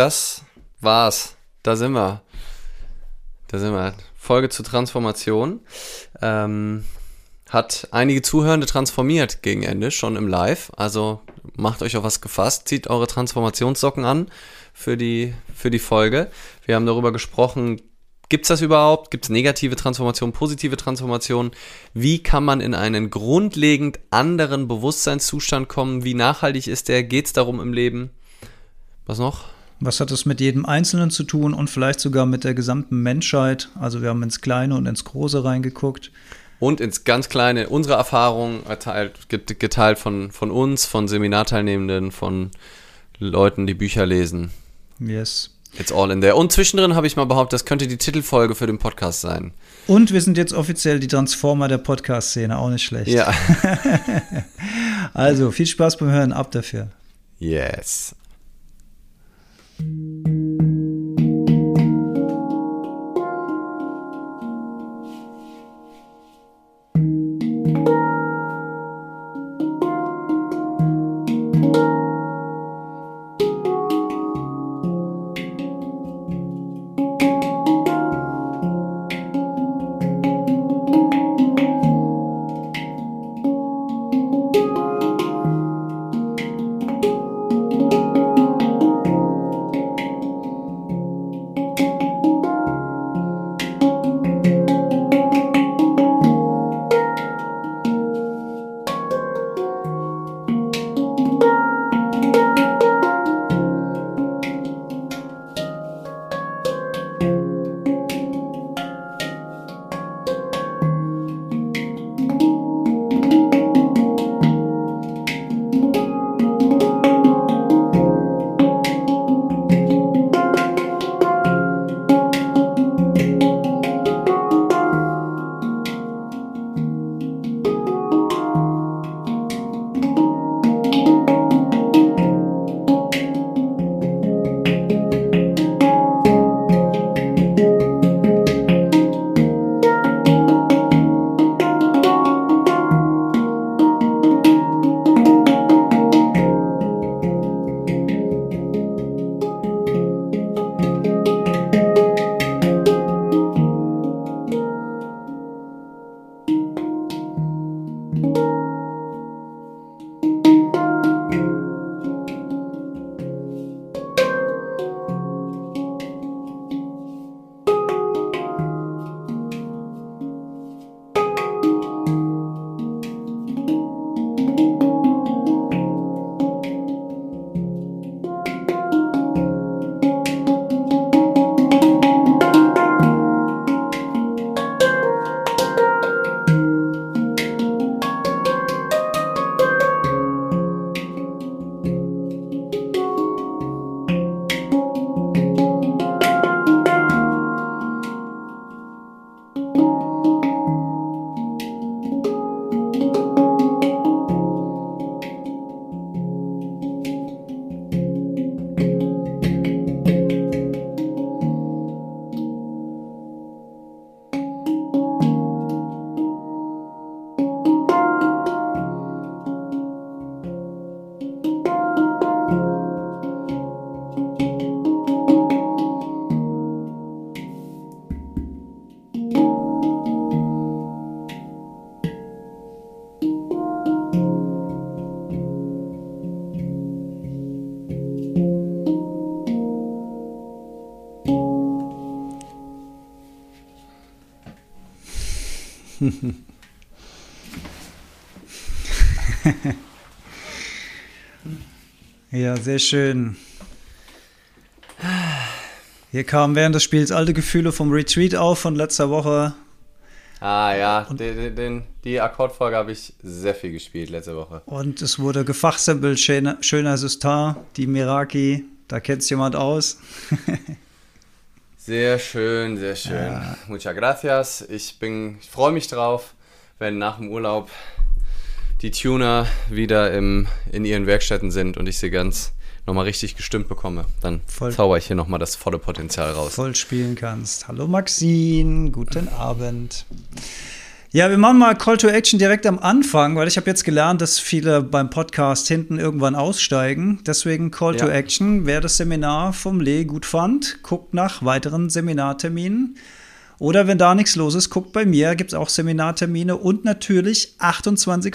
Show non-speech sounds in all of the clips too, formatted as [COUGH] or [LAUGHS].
das war's. Da sind wir. Da sind wir. Folge zur Transformation. Ähm, hat einige Zuhörende transformiert gegen Ende, schon im Live. Also macht euch auf was gefasst, zieht eure Transformationssocken an für die, für die Folge. Wir haben darüber gesprochen, Gibt es das überhaupt? Gibt es negative Transformation, positive Transformation? Wie kann man in einen grundlegend anderen Bewusstseinszustand kommen? Wie nachhaltig ist der? Geht es darum im Leben? Was noch? Was hat es mit jedem Einzelnen zu tun und vielleicht sogar mit der gesamten Menschheit? Also wir haben ins Kleine und ins Große reingeguckt. Und ins ganz Kleine, unsere Erfahrungen erteilt, geteilt von, von uns, von Seminarteilnehmenden, von Leuten, die Bücher lesen. Yes. It's all in there. Und zwischendrin habe ich mal behauptet, das könnte die Titelfolge für den Podcast sein. Und wir sind jetzt offiziell die Transformer der Podcast-Szene, auch nicht schlecht. Ja. [LAUGHS] also viel Spaß beim Hören, ab dafür. Yes. you ja, sehr schön. Hier kamen während des Spiels alte Gefühle vom Retreat auf von letzter Woche. Ah ja, den, den, die Akkordfolge habe ich sehr viel gespielt letzte Woche. Und es wurde gefachsimpelt, schöner, schöner Sustain, die Miraki, da kennt es jemand aus. sehr schön, sehr schön. Ja. Muchas gracias. Ich bin, ich freue mich drauf wenn nach dem Urlaub die Tuner wieder im, in ihren Werkstätten sind und ich sie ganz nochmal richtig gestimmt bekomme, dann voll, zauber ich hier nochmal das volle Potenzial raus. Voll spielen kannst. Hallo Maxine, guten Abend. Ja, wir machen mal Call to Action direkt am Anfang, weil ich habe jetzt gelernt, dass viele beim Podcast hinten irgendwann aussteigen. Deswegen Call ja. to Action. Wer das Seminar vom Lee gut fand, guckt nach weiteren Seminarterminen. Oder wenn da nichts los ist, guckt bei mir, gibt es auch Seminartermine und natürlich 28.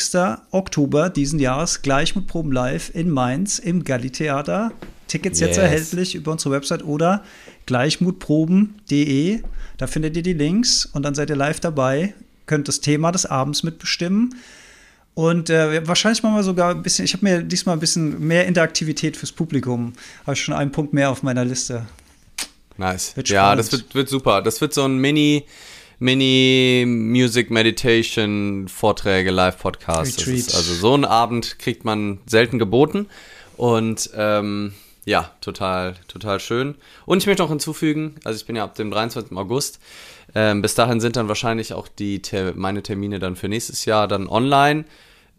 Oktober diesen Jahres gleich mit Proben Live in Mainz im Galli Theater. Tickets yes. jetzt erhältlich über unsere Website oder gleichmutproben.de. Da findet ihr die Links und dann seid ihr live dabei könnt das Thema des Abends mitbestimmen. Und äh, wahrscheinlich machen wir sogar ein bisschen, ich habe mir diesmal ein bisschen mehr Interaktivität fürs Publikum. Habe ich schon einen Punkt mehr auf meiner Liste. Nice. ja, das wird, wird super. Das wird so ein Mini, Mini Music Meditation Vorträge, Live Podcast. also so einen Abend kriegt man selten geboten. Und ähm, ja, total, total schön. Und ich möchte noch hinzufügen, also ich bin ja ab dem 23. August ähm, bis dahin sind dann wahrscheinlich auch die meine Termine dann für nächstes Jahr dann online.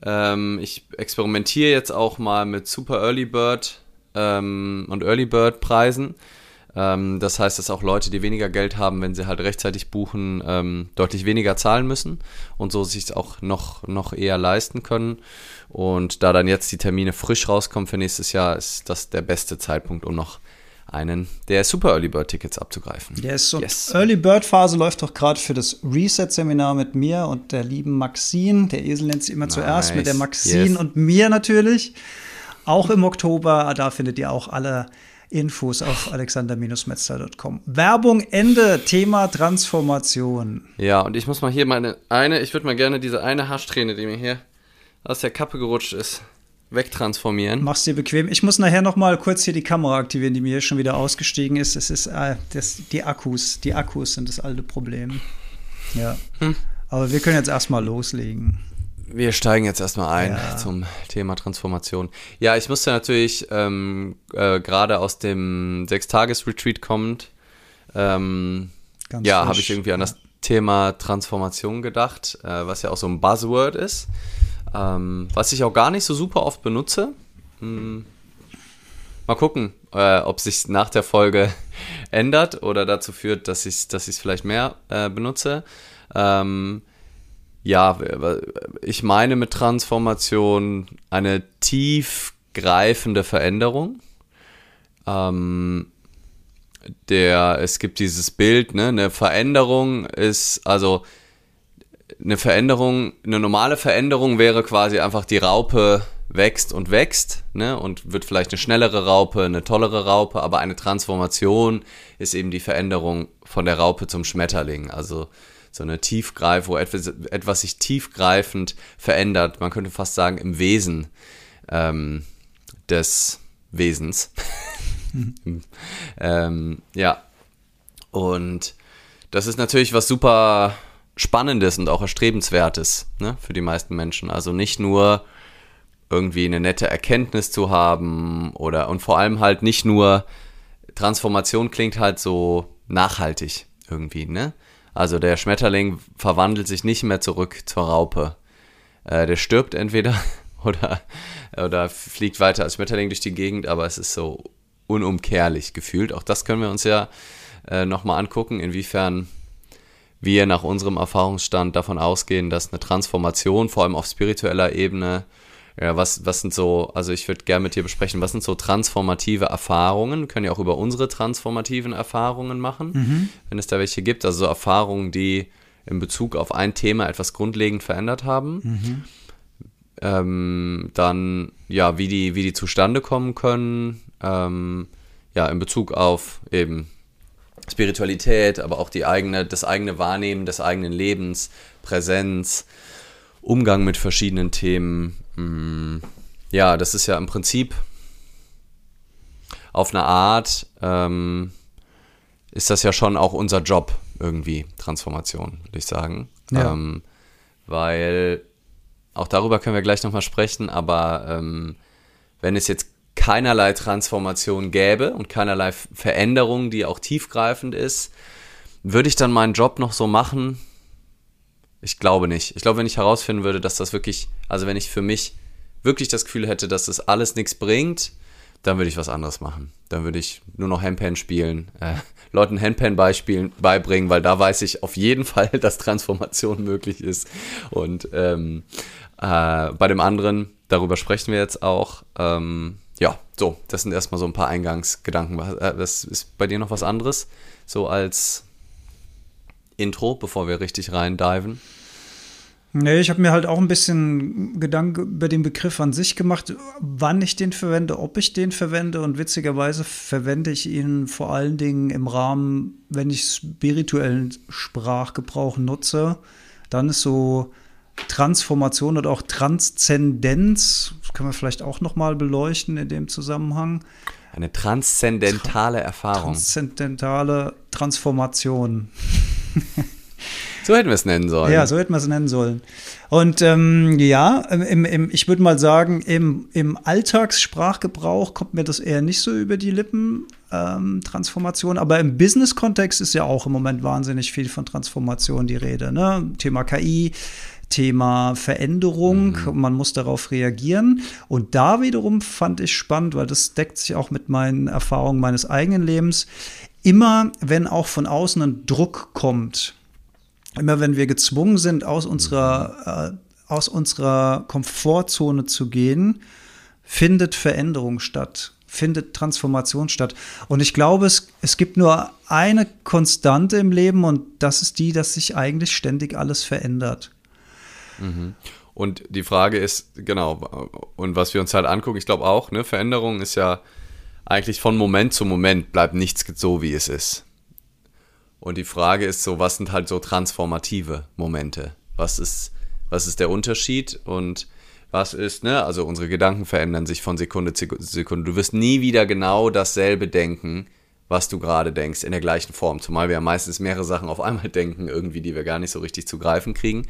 Ähm, ich experimentiere jetzt auch mal mit Super Early Bird ähm, und Early Bird Preisen. Ähm, das heißt, dass auch Leute, die weniger Geld haben, wenn sie halt rechtzeitig buchen, ähm, deutlich weniger zahlen müssen und so sich es auch noch, noch eher leisten können. Und da dann jetzt die Termine frisch rauskommen für nächstes Jahr, ist das der beste Zeitpunkt, um noch einen der Super Early Bird Tickets abzugreifen. Yes, und yes. Early Bird Phase läuft doch gerade für das Reset Seminar mit mir und der lieben Maxine. Der Esel nennt sie immer nice. zuerst mit der Maxine yes. und mir natürlich. Auch im Oktober, da findet ihr auch alle Infos auf alexander-metzler.com. Werbung Ende, Thema Transformation. Ja, und ich muss mal hier meine eine, ich würde mal gerne diese eine Haarsträhne, die mir hier aus der Kappe gerutscht ist, wegtransformieren. Mach's dir bequem. Ich muss nachher noch mal kurz hier die Kamera aktivieren, die mir hier schon wieder ausgestiegen ist. Es ist äh, das, die Akkus. Die Akkus sind das alte Problem. Ja. Hm. Aber wir können jetzt erstmal loslegen. Wir steigen jetzt erstmal ein ja. zum Thema Transformation. Ja, ich musste natürlich ähm, äh, gerade aus dem Sechstages-Retreat kommend, ähm, ja, habe ich irgendwie an das Thema Transformation gedacht, äh, was ja auch so ein Buzzword ist. Ähm, was ich auch gar nicht so super oft benutze. Hm. Mal gucken, äh, ob sich nach der Folge [LAUGHS] ändert oder dazu führt, dass ich es dass vielleicht mehr äh, benutze. Ähm, ja, ich meine mit Transformation eine tiefgreifende Veränderung. Ähm, der, es gibt dieses Bild, ne, eine Veränderung ist, also eine Veränderung, eine normale Veränderung wäre quasi einfach die Raupe wächst und wächst, ne, und wird vielleicht eine schnellere Raupe, eine tollere Raupe, aber eine Transformation ist eben die Veränderung von der Raupe zum Schmetterling, also so eine Tiefgreif, wo etwas, etwas sich tiefgreifend verändert, man könnte fast sagen im Wesen ähm, des Wesens. [LAUGHS] Ähm, ja, und das ist natürlich was super Spannendes und auch Erstrebenswertes ne, für die meisten Menschen. Also nicht nur irgendwie eine nette Erkenntnis zu haben oder und vor allem halt nicht nur Transformation klingt halt so nachhaltig irgendwie, ne? Also der Schmetterling verwandelt sich nicht mehr zurück zur Raupe. Äh, der stirbt entweder [LAUGHS] oder, oder fliegt weiter als Schmetterling durch die Gegend, aber es ist so unumkehrlich gefühlt. Auch das können wir uns ja äh, nochmal angucken, inwiefern wir nach unserem Erfahrungsstand davon ausgehen, dass eine Transformation, vor allem auf spiritueller Ebene, ja, was, was sind so, also ich würde gerne mit dir besprechen, was sind so transformative Erfahrungen? Wir können ja auch über unsere transformativen Erfahrungen machen, mhm. wenn es da welche gibt. Also so Erfahrungen, die in Bezug auf ein Thema etwas grundlegend verändert haben. Mhm. Ähm, dann, ja, wie die, wie die zustande kommen können. Ähm, ja, in Bezug auf eben Spiritualität, aber auch die eigene, das eigene Wahrnehmen des eigenen Lebens, Präsenz, Umgang mit verschiedenen Themen. Ja, das ist ja im Prinzip auf eine Art, ähm, ist das ja schon auch unser Job irgendwie, Transformation, würde ich sagen. Ja. Ähm, weil auch darüber können wir gleich nochmal sprechen, aber ähm, wenn es jetzt keinerlei Transformation gäbe und keinerlei Veränderung, die auch tiefgreifend ist, würde ich dann meinen Job noch so machen? Ich glaube nicht. Ich glaube, wenn ich herausfinden würde, dass das wirklich, also wenn ich für mich wirklich das Gefühl hätte, dass das alles nichts bringt, dann würde ich was anderes machen. Dann würde ich nur noch Handpan spielen, äh, Leuten Handpan beibringen, weil da weiß ich auf jeden [LAUGHS] Fall, dass Transformation möglich ist. Und ähm, äh, bei dem anderen, darüber sprechen wir jetzt auch. Ähm, ja, so, das sind erstmal so ein paar Eingangsgedanken. Was, äh, ist bei dir noch was anderes? So als Intro, bevor wir richtig rein diven? Nee, ich habe mir halt auch ein bisschen Gedanken über den Begriff an sich gemacht, wann ich den verwende, ob ich den verwende. Und witzigerweise verwende ich ihn vor allen Dingen im Rahmen, wenn ich spirituellen Sprachgebrauch nutze. Dann ist so Transformation oder auch Transzendenz, das können wir vielleicht auch noch mal beleuchten in dem Zusammenhang. Eine transzendentale Erfahrung. Transzendentale Transformation. [LAUGHS] So hätten wir es nennen sollen. Ja, so hätten wir es nennen sollen. Und ähm, ja, im, im, ich würde mal sagen, im, im Alltagssprachgebrauch kommt mir das eher nicht so über die Lippen, ähm, Transformation. Aber im Business-Kontext ist ja auch im Moment wahnsinnig viel von Transformation die Rede. Ne? Thema KI, Thema Veränderung, mhm. man muss darauf reagieren. Und da wiederum fand ich spannend, weil das deckt sich auch mit meinen Erfahrungen meines eigenen Lebens. Immer, wenn auch von außen ein Druck kommt, immer wenn wir gezwungen sind, aus unserer, äh, aus unserer Komfortzone zu gehen, findet Veränderung statt, findet Transformation statt. Und ich glaube, es, es gibt nur eine Konstante im Leben und das ist die, dass sich eigentlich ständig alles verändert. Mhm. Und die Frage ist, genau, und was wir uns halt angucken, ich glaube auch, ne, Veränderung ist ja eigentlich von Moment zu Moment bleibt nichts so, wie es ist. Und die Frage ist so, was sind halt so transformative Momente? Was ist, was ist der Unterschied und was ist, ne? Also unsere Gedanken verändern sich von Sekunde zu Sekunde. Du wirst nie wieder genau dasselbe denken, was du gerade denkst, in der gleichen Form. Zumal wir ja meistens mehrere Sachen auf einmal [LAUGHS] denken, irgendwie, die wir gar nicht so richtig zu greifen kriegen.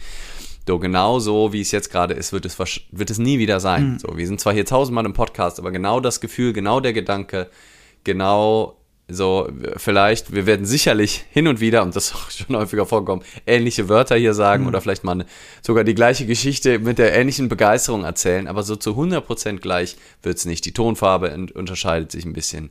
So genau so, wie es jetzt gerade ist, wird es, wird es nie wieder sein. Mhm. So, wir sind zwar hier tausendmal im Podcast, aber genau das Gefühl, genau der Gedanke, genau so, vielleicht, wir werden sicherlich hin und wieder, und das ist auch schon häufiger vorkommen, ähnliche Wörter hier sagen mhm. oder vielleicht mal eine, sogar die gleiche Geschichte mit der ähnlichen Begeisterung erzählen, aber so zu 100% gleich wird es nicht. Die Tonfarbe unterscheidet sich ein bisschen.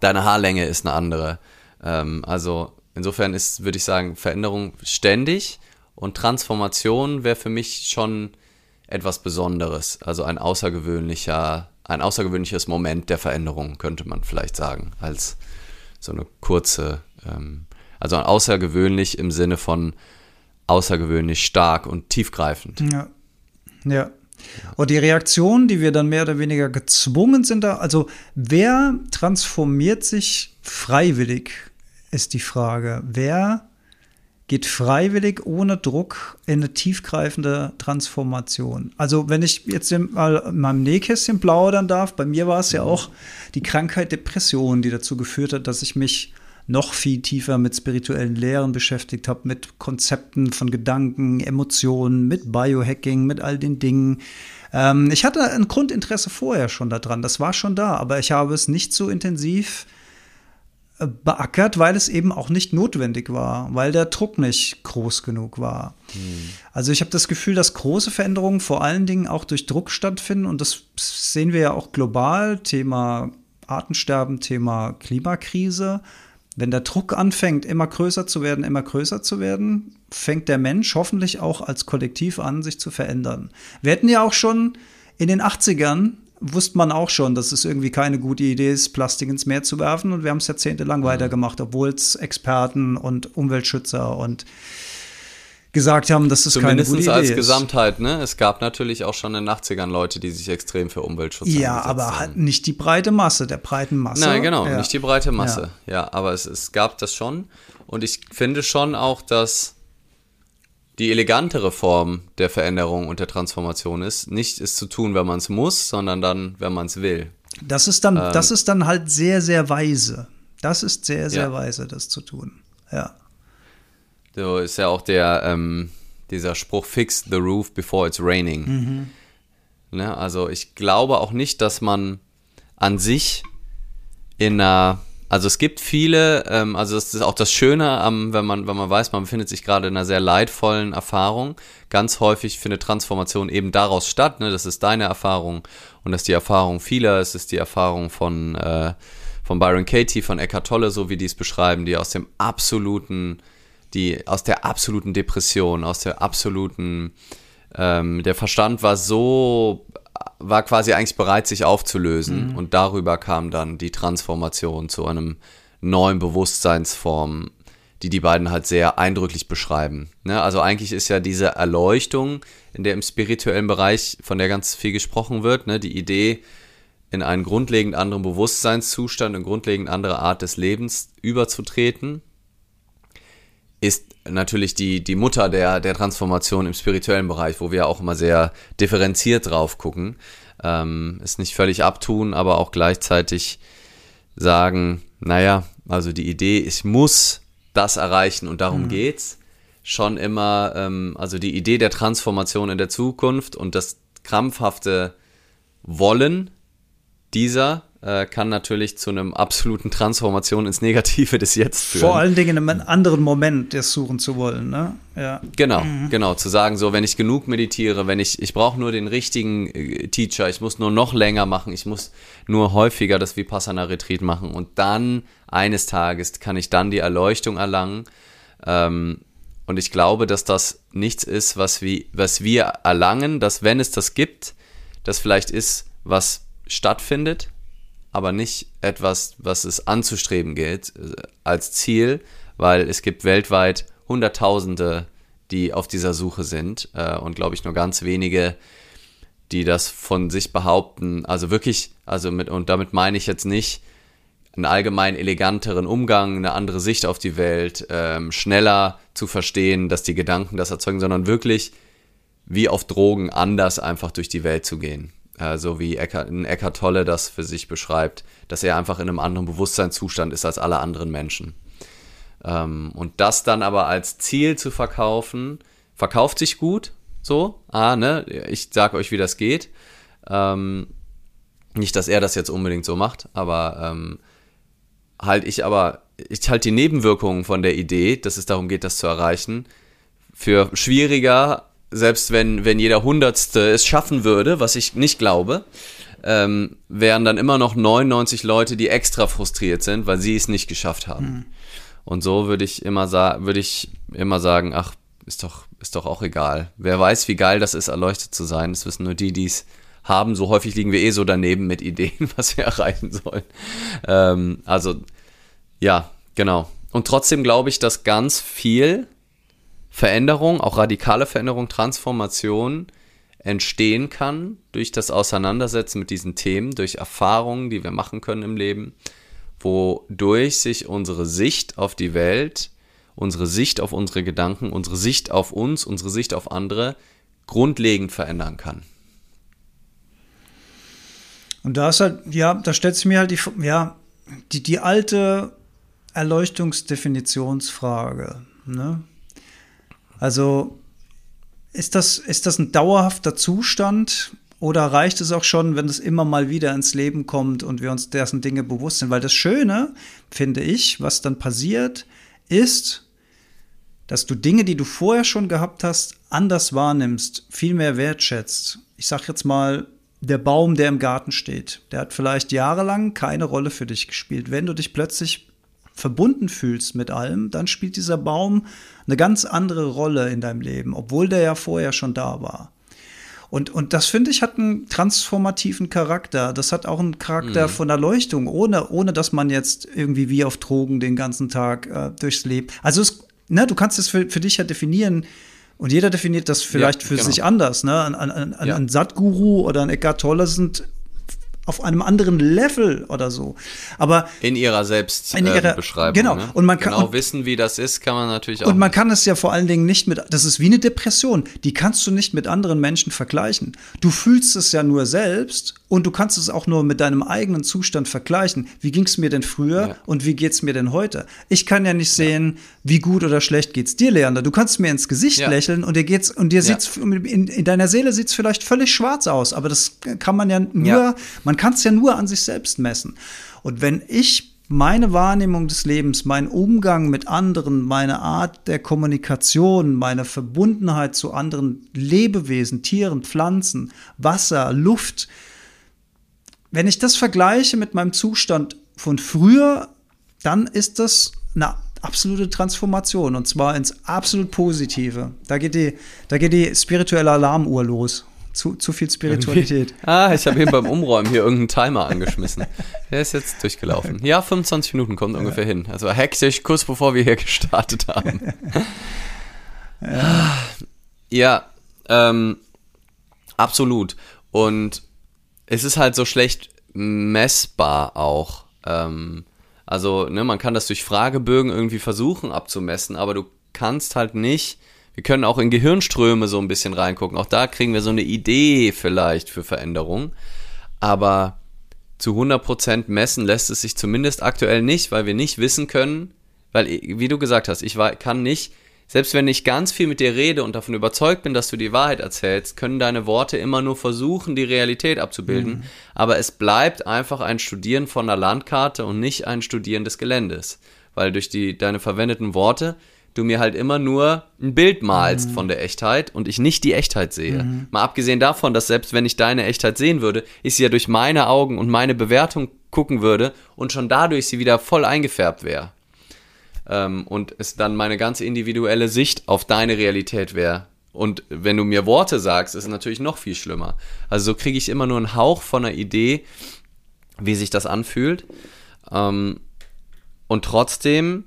Deine Haarlänge ist eine andere. Ähm, also insofern ist, würde ich sagen, Veränderung ständig und Transformation wäre für mich schon etwas Besonderes, also ein außergewöhnlicher ein außergewöhnliches Moment der Veränderung, könnte man vielleicht sagen, als so eine kurze, ähm, also außergewöhnlich im Sinne von außergewöhnlich stark und tiefgreifend. Ja. Ja. Und die Reaktion, die wir dann mehr oder weniger gezwungen sind, da, also wer transformiert sich freiwillig, ist die Frage. Wer geht freiwillig ohne Druck in eine tiefgreifende Transformation. Also wenn ich jetzt mal in meinem Nähkästchen plaudern darf, bei mir war es ja auch die Krankheit Depression, die dazu geführt hat, dass ich mich noch viel tiefer mit spirituellen Lehren beschäftigt habe, mit Konzepten von Gedanken, Emotionen, mit Biohacking, mit all den Dingen. Ähm, ich hatte ein Grundinteresse vorher schon daran, das war schon da, aber ich habe es nicht so intensiv beackert, weil es eben auch nicht notwendig war, weil der Druck nicht groß genug war. Hm. Also ich habe das Gefühl, dass große Veränderungen vor allen Dingen auch durch Druck stattfinden und das sehen wir ja auch global, Thema Artensterben, Thema Klimakrise. Wenn der Druck anfängt, immer größer zu werden, immer größer zu werden, fängt der Mensch hoffentlich auch als Kollektiv an, sich zu verändern. Wir hätten ja auch schon in den 80ern wusste man auch schon, dass es irgendwie keine gute Idee ist, Plastik ins Meer zu werfen. Und wir haben es jahrzehntelang mhm. weitergemacht, obwohl es Experten und Umweltschützer und gesagt haben, dass es keine gute Idee als ist. Gesamtheit, ne? Es gab natürlich auch schon in den 80ern Leute, die sich extrem für Umweltschutz Ja, aber halt nicht die breite Masse, der breiten Masse. Nein, genau, ja. nicht die breite Masse. Ja, ja aber es, es gab das schon. Und ich finde schon auch, dass die elegantere Form der Veränderung und der Transformation ist, nicht es zu tun, wenn man es muss, sondern dann, wenn man es will. Das ist dann, ähm, das ist dann halt sehr, sehr weise. Das ist sehr, sehr ja. weise, das zu tun. Ja. So ist ja auch der, ähm, dieser Spruch, fix the roof before it's raining. Mhm. Ne? Also ich glaube auch nicht, dass man an sich in einer Also es gibt viele, ähm, also das ist auch das Schöne, am, wenn man, wenn man weiß, man befindet sich gerade in einer sehr leidvollen Erfahrung. Ganz häufig findet Transformation eben daraus statt. Ne? Das ist deine Erfahrung und das ist die Erfahrung vieler. Es ist die Erfahrung von, äh, von Byron Katie, von Eckhart Tolle, so wie die es beschreiben, die aus dem absoluten, die aus der absoluten Depression, aus der absoluten, ähm, der Verstand war so war quasi eigentlich bereit, sich aufzulösen. Mhm. Und darüber kam dann die Transformation zu einem neuen Bewusstseinsform, die die beiden halt sehr eindrücklich beschreiben. Ne? Also eigentlich ist ja diese Erleuchtung, in der im spirituellen Bereich, von der ganz viel gesprochen wird, ne? die Idee, in einen grundlegend anderen Bewusstseinszustand, eine grundlegend andere Art des Lebens überzutreten, ist natürlich die, die Mutter der, der Transformation im spirituellen Bereich, wo wir auch immer sehr differenziert drauf gucken. Ähm, ist nicht völlig abtun, aber auch gleichzeitig sagen, naja, also die Idee, ich muss das erreichen und darum mhm. geht's. Schon immer, ähm, also die Idee der Transformation in der Zukunft und das krampfhafte Wollen dieser äh, kann natürlich zu einem absoluten Transformation ins Negative des Jetzt führen. Vor allen Dingen in einem anderen Moment das suchen zu wollen, ne? Ja. Genau, mhm. genau. Zu sagen, so, wenn ich genug meditiere, wenn ich, ich brauche nur den richtigen äh, Teacher, ich muss nur noch länger machen, ich muss nur häufiger das Vipassana-Retreat machen und dann eines Tages kann ich dann die Erleuchtung erlangen. Ähm, und ich glaube, dass das nichts ist, was wir, was wir erlangen, dass wenn es das gibt, das vielleicht ist, was stattfindet, aber nicht etwas, was es anzustreben gilt äh, als Ziel, weil es gibt weltweit Hunderttausende, die auf dieser Suche sind äh, und glaube ich nur ganz wenige, die das von sich behaupten. Also wirklich, also mit, und damit meine ich jetzt nicht einen allgemein eleganteren Umgang, eine andere Sicht auf die Welt, ähm, schneller zu verstehen, dass die Gedanken das erzeugen, sondern wirklich wie auf Drogen anders einfach durch die Welt zu gehen äh, so wie Eckart, Eckart Tolle das für sich beschreibt, dass er einfach in einem anderen Bewusstseinszustand ist als alle anderen Menschen. Ähm, und das dann aber als Ziel zu verkaufen, verkauft sich gut, so, ah, ne, ich sag euch, wie das geht. Ähm, nicht, dass er das jetzt unbedingt so macht, aber ähm, halt ich aber, ich halte die Nebenwirkungen von der Idee, dass es darum geht, das zu erreichen, für schwieriger selbst wenn, wenn jeder Hundertste es schaffen würde, was ich nicht glaube, ähm, wären dann immer noch 99 Leute, die extra frustriert sind, weil sie es nicht geschafft haben. Mhm. Und so würde ich immer sagen, würde ich immer sagen, ach, ist doch, ist doch auch egal. Wer weiß, wie geil das ist, erleuchtet zu sein. Das wissen nur die, die es haben. So häufig liegen wir eh so daneben mit Ideen, [LAUGHS] was wir erreichen sollen. Ähm, also, ja, genau. Und trotzdem glaube ich, dass ganz viel Veränderung, auch radikale Veränderung, Transformation entstehen kann durch das Auseinandersetzen mit diesen Themen, durch Erfahrungen, die wir machen können im Leben, wodurch sich unsere Sicht auf die Welt, unsere Sicht auf unsere Gedanken, unsere Sicht auf uns, unsere Sicht auf andere grundlegend verändern kann. Und da ist halt, ja, da stellt sich mir halt die, ja, die, die alte Erleuchtungsdefinitionsfrage. Ne? Also ist das, ist das ein dauerhafter Zustand oder reicht es auch schon, wenn es immer mal wieder ins Leben kommt und wir uns dessen Dinge bewusst sind? Weil das Schöne, finde ich, was dann passiert, ist, dass du Dinge, die du vorher schon gehabt hast, anders wahrnimmst, viel mehr wertschätzt. Ich sag jetzt mal, der Baum, der im Garten steht, der hat vielleicht jahrelang keine Rolle für dich gespielt. Wenn du dich plötzlich verbunden fühlst mit allem, dann spielt dieser Baum eine ganz andere Rolle in deinem Leben, obwohl der ja vorher schon da war. Und, und das finde ich hat einen transformativen Charakter. Das hat auch einen Charakter mhm. von Erleuchtung, ohne, ohne dass man jetzt irgendwie wie auf Drogen den ganzen Tag äh, durchs Leben. Also es, ne, du kannst es für, für dich ja definieren. Und jeder definiert das vielleicht ja, für genau. sich anders. Ne? Ein, ein, ein, ja. ein Satguru oder ein Eckhart Tolle sind auf einem anderen Level oder so. Aber in ihrer Selbstbeschreibung. Äh, genau. Ne? Und man kann genau und, wissen, wie das ist, kann man natürlich auch. Und man nicht. kann es ja vor allen Dingen nicht mit. Das ist wie eine Depression. Die kannst du nicht mit anderen Menschen vergleichen. Du fühlst es ja nur selbst und du kannst es auch nur mit deinem eigenen Zustand vergleichen. Wie ging es mir denn früher ja. und wie geht es mir denn heute? Ich kann ja nicht sehen, wie gut oder schlecht geht's dir, Leander. Du kannst mir ins Gesicht ja. lächeln und dir geht's und dir sieht's in, in, deiner Seele sieht's vielleicht völlig schwarz aus, aber das kann man ja nur. Man kann es ja nur an sich selbst messen. Und wenn ich meine Wahrnehmung des Lebens, mein Umgang mit anderen, meine Art der Kommunikation, meine Verbundenheit zu anderen Lebewesen, Tieren, Pflanzen, Wasser, Luft, wenn ich das vergleiche mit meinem Zustand von früher, dann ist das eine absolute Transformation und zwar ins absolut Positive. Da geht die, da geht die spirituelle Alarmuhr los. Zu, zu viel Spiritualität. [LAUGHS] Ah, ich habe eben beim Umräumen hier irgendeinen Timer angeschmissen. Der ist jetzt durchgelaufen. Ja, 25 Minuten kommt ja. ungefähr hin. Also hektisch, kurz bevor wir hier gestartet haben. ja, [LAUGHS] ja ähm, absolut. Und es ist halt so schlecht messbar auch. Ähm, also, ne, man kann das durch Fragebögen irgendwie versuchen abzumessen, aber du kannst halt nicht wir können auch in Gehirnströme so ein bisschen reingucken. Auch da kriegen wir so eine Idee vielleicht für Veränderung. Aber zu 100% messen lässt es sich zumindest aktuell nicht, weil wir nicht wissen können, weil, wie du gesagt hast, ich kann nicht, selbst wenn ich ganz viel mit dir rede und davon überzeugt bin, dass du die Wahrheit erzählst, können deine Worte immer nur versuchen, die Realität abzubilden. Mhm. Aber es bleibt einfach ein Studieren von der Landkarte und nicht ein Studieren des Geländes. Weil durch die, deine verwendeten Worte du mir halt immer nur ein Bild malst mhm. von der Echtheit und ich nicht die Echtheit sehe. Mhm. Mal abgesehen davon, dass selbst wenn ich deine Echtheit sehen würde, ich sie ja durch meine Augen und meine Bewertung gucken würde und schon dadurch sie wieder voll eingefärbt wäre. Ähm, und es dann meine ganze individuelle Sicht auf deine Realität wäre. Und wenn du mir Worte sagst, ist es natürlich noch viel schlimmer. Also so kriege ich immer nur einen Hauch von einer Idee, wie sich das anfühlt. Ähm, und trotzdem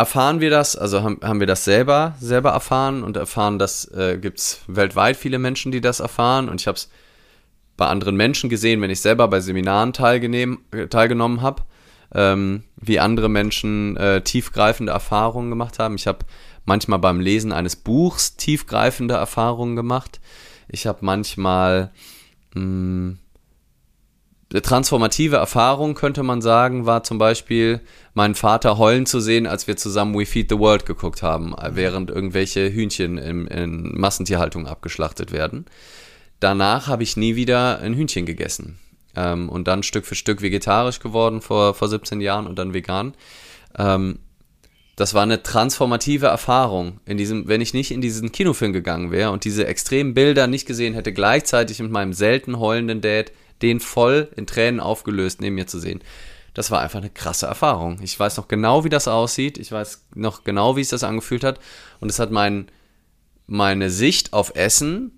erfahren wir das, also haben, haben wir das selber, selber erfahren und erfahren, dass äh, gibt es weltweit viele Menschen, die das erfahren. Und ich habe es bei anderen Menschen gesehen, wenn ich selber bei Seminaren äh, teilgenommen habe, ähm, wie andere Menschen äh, tiefgreifende Erfahrungen gemacht haben. Ich habe manchmal beim Lesen eines Buchs tiefgreifende Erfahrungen gemacht. Ich habe manchmal mh, hm, transformative Erfahrung, könnte man sagen, war zum Beispiel, meinen Vater heulen zu sehen, als wir zusammen We Feed the World geguckt haben, während irgendwelche Hühnchen in, in Massentierhaltung abgeschlachtet werden. Danach habe ich nie wieder ein Hühnchen gegessen. Ähm, und dann Stück für Stück vegetarisch geworden vor, vor 17 Jahren und dann vegan. Ähm, das war eine transformative Erfahrung. In diesem, wenn ich nicht in diesen Kinofilm gegangen wäre und diese extremen Bilder nicht gesehen hätte, gleichzeitig mit meinem selten heulenden Dad den voll in Tränen aufgelöst neben mir zu sehen. Das war einfach eine krasse Erfahrung. Ich weiß noch genau, wie das aussieht. Ich weiß noch genau, wie es das angefühlt hat. Und es hat mein, meine Sicht auf Essen,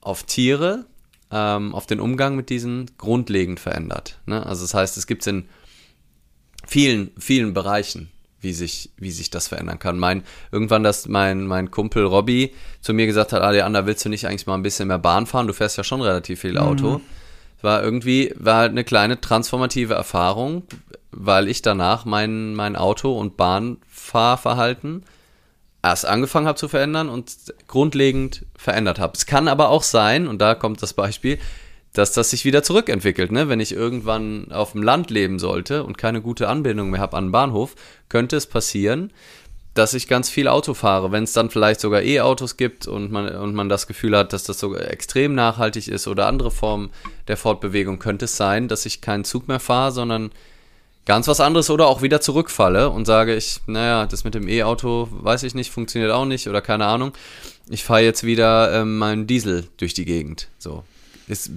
auf Tiere, ähm, auf den Umgang mit diesen grundlegend verändert. Ne? Also das heißt, es gibt es in vielen, vielen Bereichen, wie sich, wie sich das verändern kann. Mein, irgendwann, dass mein, mein Kumpel Robby zu mir gesagt hat, Aleander, willst du nicht eigentlich mal ein bisschen mehr Bahn fahren? Du fährst ja schon relativ viel Auto. Mhm war irgendwie, war halt eine kleine transformative Erfahrung, weil ich danach mein, mein Auto- und Bahnfahrverhalten erst angefangen habe zu verändern und grundlegend verändert habe. Es kann aber auch sein, und da kommt das Beispiel, dass das sich wieder zurückentwickelt. Ne? Wenn ich irgendwann auf dem Land leben sollte und keine gute Anbindung mehr habe an den Bahnhof, könnte es passieren, dass ich ganz viel Auto fahre. Wenn es dann vielleicht sogar E-Autos gibt und man, und man das Gefühl hat, dass das sogar extrem nachhaltig ist oder andere Formen der Fortbewegung, könnte es sein, dass ich keinen Zug mehr fahre, sondern ganz was anderes oder auch wieder zurückfalle und sage ich, naja, das mit dem E-Auto weiß ich nicht, funktioniert auch nicht oder keine Ahnung. Ich fahre jetzt wieder ähm, meinen Diesel durch die Gegend. So. Ist,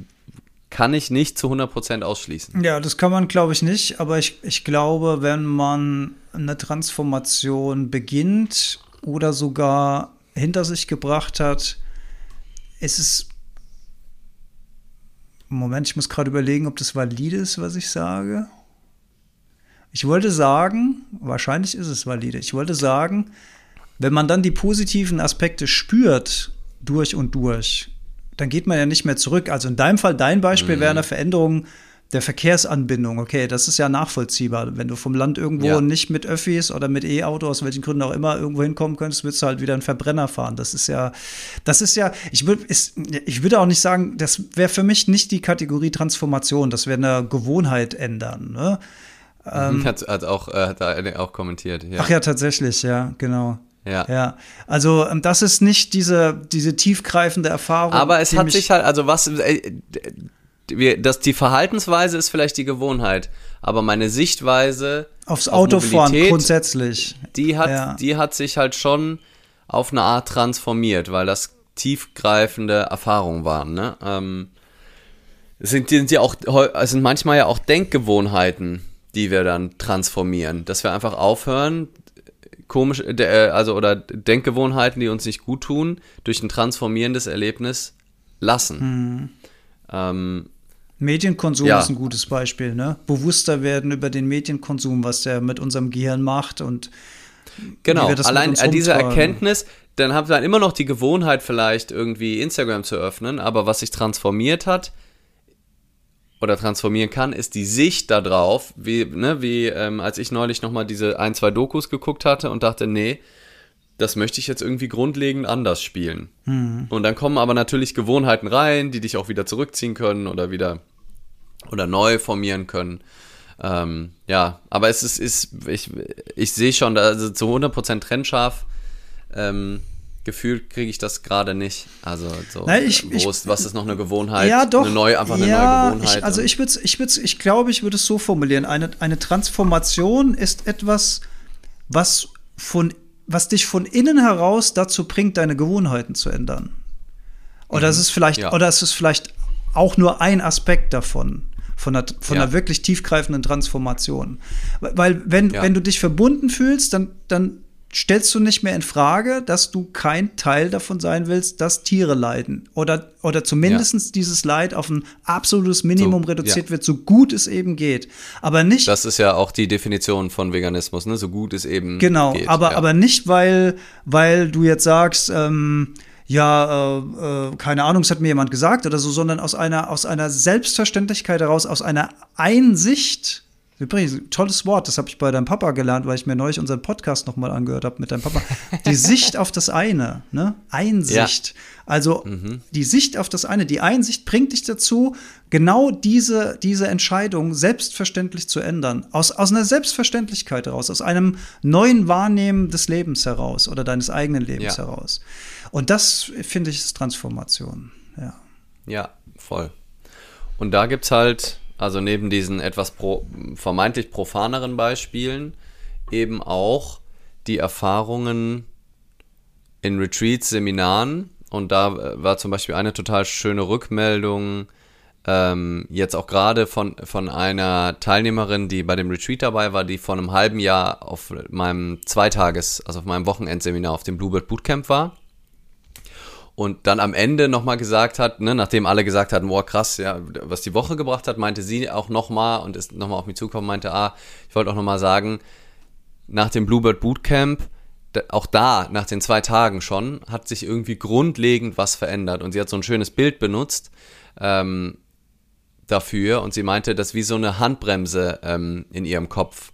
kann ich nicht zu 100% ausschließen. Ja, das kann man, glaube ich, nicht. Aber ich, ich glaube, wenn man eine Transformation beginnt oder sogar hinter sich gebracht hat, ist es. Moment, ich muss gerade überlegen, ob das valide ist, was ich sage. Ich wollte sagen, wahrscheinlich ist es valide. Ich wollte sagen, wenn man dann die positiven Aspekte spürt, durch und durch, dann geht man ja nicht mehr zurück. Also in deinem Fall, dein Beispiel mhm. wäre eine Veränderung der Verkehrsanbindung. Okay, das ist ja nachvollziehbar. Wenn du vom Land irgendwo ja. nicht mit Öffis oder mit E-Auto, aus welchen Gründen auch immer, irgendwo hinkommen könntest, würdest du halt wieder einen Verbrenner fahren. Das ist ja, das ist ja, ich würde, ich würde auch nicht sagen, das wäre für mich nicht die Kategorie Transformation. Das wäre eine Gewohnheit ändern. Ne? Ähm, hat, hat auch, äh, hat auch kommentiert. Ja. Ach ja, tatsächlich, ja, genau. Ja. ja. Also ähm, das ist nicht diese, diese tiefgreifende Erfahrung. Aber es hat sich halt, also was, äh, wir, dass die Verhaltensweise ist vielleicht die Gewohnheit, aber meine Sichtweise aufs auf Autofahren grundsätzlich, die hat, ja. die hat sich halt schon auf eine Art transformiert, weil das tiefgreifende Erfahrungen waren. Ne? Ähm, es sind, sind ja auch, es sind manchmal ja auch Denkgewohnheiten, die wir dann transformieren, dass wir einfach aufhören, komisch, äh, also oder Denkgewohnheiten, die uns nicht gut tun, durch ein transformierendes Erlebnis lassen. Hm. Ähm, Medienkonsum ja. ist ein gutes Beispiel, ne? Bewusster werden über den Medienkonsum, was der mit unserem Gehirn macht und genau. Allein äh, diese Erkenntnis, dann habt ihr dann immer noch die Gewohnheit vielleicht irgendwie Instagram zu öffnen, aber was sich transformiert hat oder transformieren kann, ist die Sicht darauf, wie ne, wie ähm, als ich neulich noch mal diese ein zwei Dokus geguckt hatte und dachte, nee, das möchte ich jetzt irgendwie grundlegend anders spielen. Mhm. Und dann kommen aber natürlich Gewohnheiten rein, die dich auch wieder zurückziehen können oder wieder oder neu formieren können. Ähm, ja, aber es ist, ist ich, ich sehe schon, also zu 100% trennscharf ähm, gefühlt kriege ich das gerade nicht. Also so, Nein, ich, ich, ist, was ist noch eine Gewohnheit? Ja, doch. Eine neue, einfach eine ja, neue Gewohnheit. Ich, also ich würde, ich würde, ich glaube, ich würde es so formulieren: Eine, eine Transformation ist etwas, was von was dich von innen heraus dazu bringt, deine Gewohnheiten zu ändern. Oder mhm. es ist vielleicht, ja. oder es ist vielleicht auch nur ein Aspekt davon, von einer, von ja. einer wirklich tiefgreifenden Transformation. Weil, wenn, ja. wenn du dich verbunden fühlst, dann, dann stellst du nicht mehr in Frage, dass du kein Teil davon sein willst, dass Tiere leiden. Oder, oder zumindest ja. dieses Leid auf ein absolutes Minimum so, reduziert ja. wird, so gut es eben geht. Aber nicht. Das ist ja auch die Definition von Veganismus, ne? So gut es eben genau, geht. Genau, aber, ja. aber nicht, weil, weil du jetzt sagst, ähm, ja, äh, äh, keine Ahnung, es hat mir jemand gesagt oder so, sondern aus einer, aus einer Selbstverständlichkeit heraus, aus einer Einsicht, Übrigens, tolles Wort, das habe ich bei deinem Papa gelernt, weil ich mir neulich unseren Podcast nochmal angehört habe mit deinem Papa. Die [LAUGHS] Sicht auf das eine, ne? Einsicht. Ja. Also mhm. die Sicht auf das eine, die Einsicht bringt dich dazu, genau diese, diese Entscheidung selbstverständlich zu ändern. Aus, aus einer Selbstverständlichkeit heraus, aus einem neuen Wahrnehmen des Lebens heraus oder deines eigenen Lebens ja. heraus. Und das, finde ich, ist Transformation. Ja. Ja, voll. Und da gibt es halt also neben diesen etwas pro, vermeintlich profaneren Beispielen eben auch die Erfahrungen in Retreats, Seminaren. Und da äh, war zum Beispiel eine total schöne Rückmeldung, ähm, jetzt auch gerade von, von einer Teilnehmerin, die bei dem Retreat dabei war, die vor einem halben Jahr auf meinem Zweitages, also auf meinem Wochenendseminar auf dem Bluebird Bootcamp war und dann am Ende nochmal gesagt hat, ne, nachdem alle gesagt hatten, boah, krass, ja, was die Woche gebracht hat, meinte sie auch nochmal und ist nochmal auf mich zugekommen, meinte, ah, ich wollte auch nochmal sagen, nach dem Bluebird Bootcamp, auch da, nach den zwei Tagen schon, hat sich irgendwie grundlegend was verändert. Und sie hat so ein schönes Bild benutzt ähm, dafür und sie meinte, dass wie so eine Handbremse ähm, in ihrem Kopf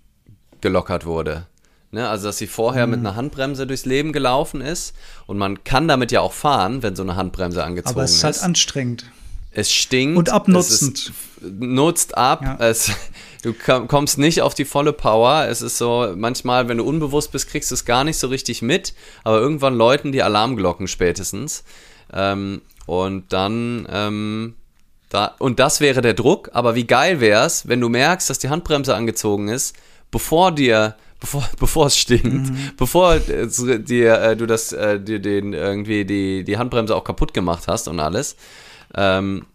gelockert wurde. Ne? Also, dass sie vorher mhm. mit einer Handbremse durchs Leben gelaufen ist. Und man kann damit ja auch fahren, wenn so eine Handbremse angezogen ist. Aber es ist halt anstrengend. Es stinkt. Und abnutzend. nutzt ab. Ja. Es, du kommst nicht auf die volle Power. Es ist so, manchmal, wenn du unbewusst bist, kriegst du es gar nicht so richtig mit. Aber irgendwann läuten die Alarmglocken spätestens. Ähm, und dann, ähm, da, und das wäre der Druck. Aber wie geil wäre es, wenn du merkst, dass die Handbremse angezogen ist, bevor dir bevor, [LAUGHS] bevor es stinkt, mhm. bevor dir, äh, du das, äh, dir den irgendwie die, die Handbremse auch kaputt gemacht hast und alles. Ähm,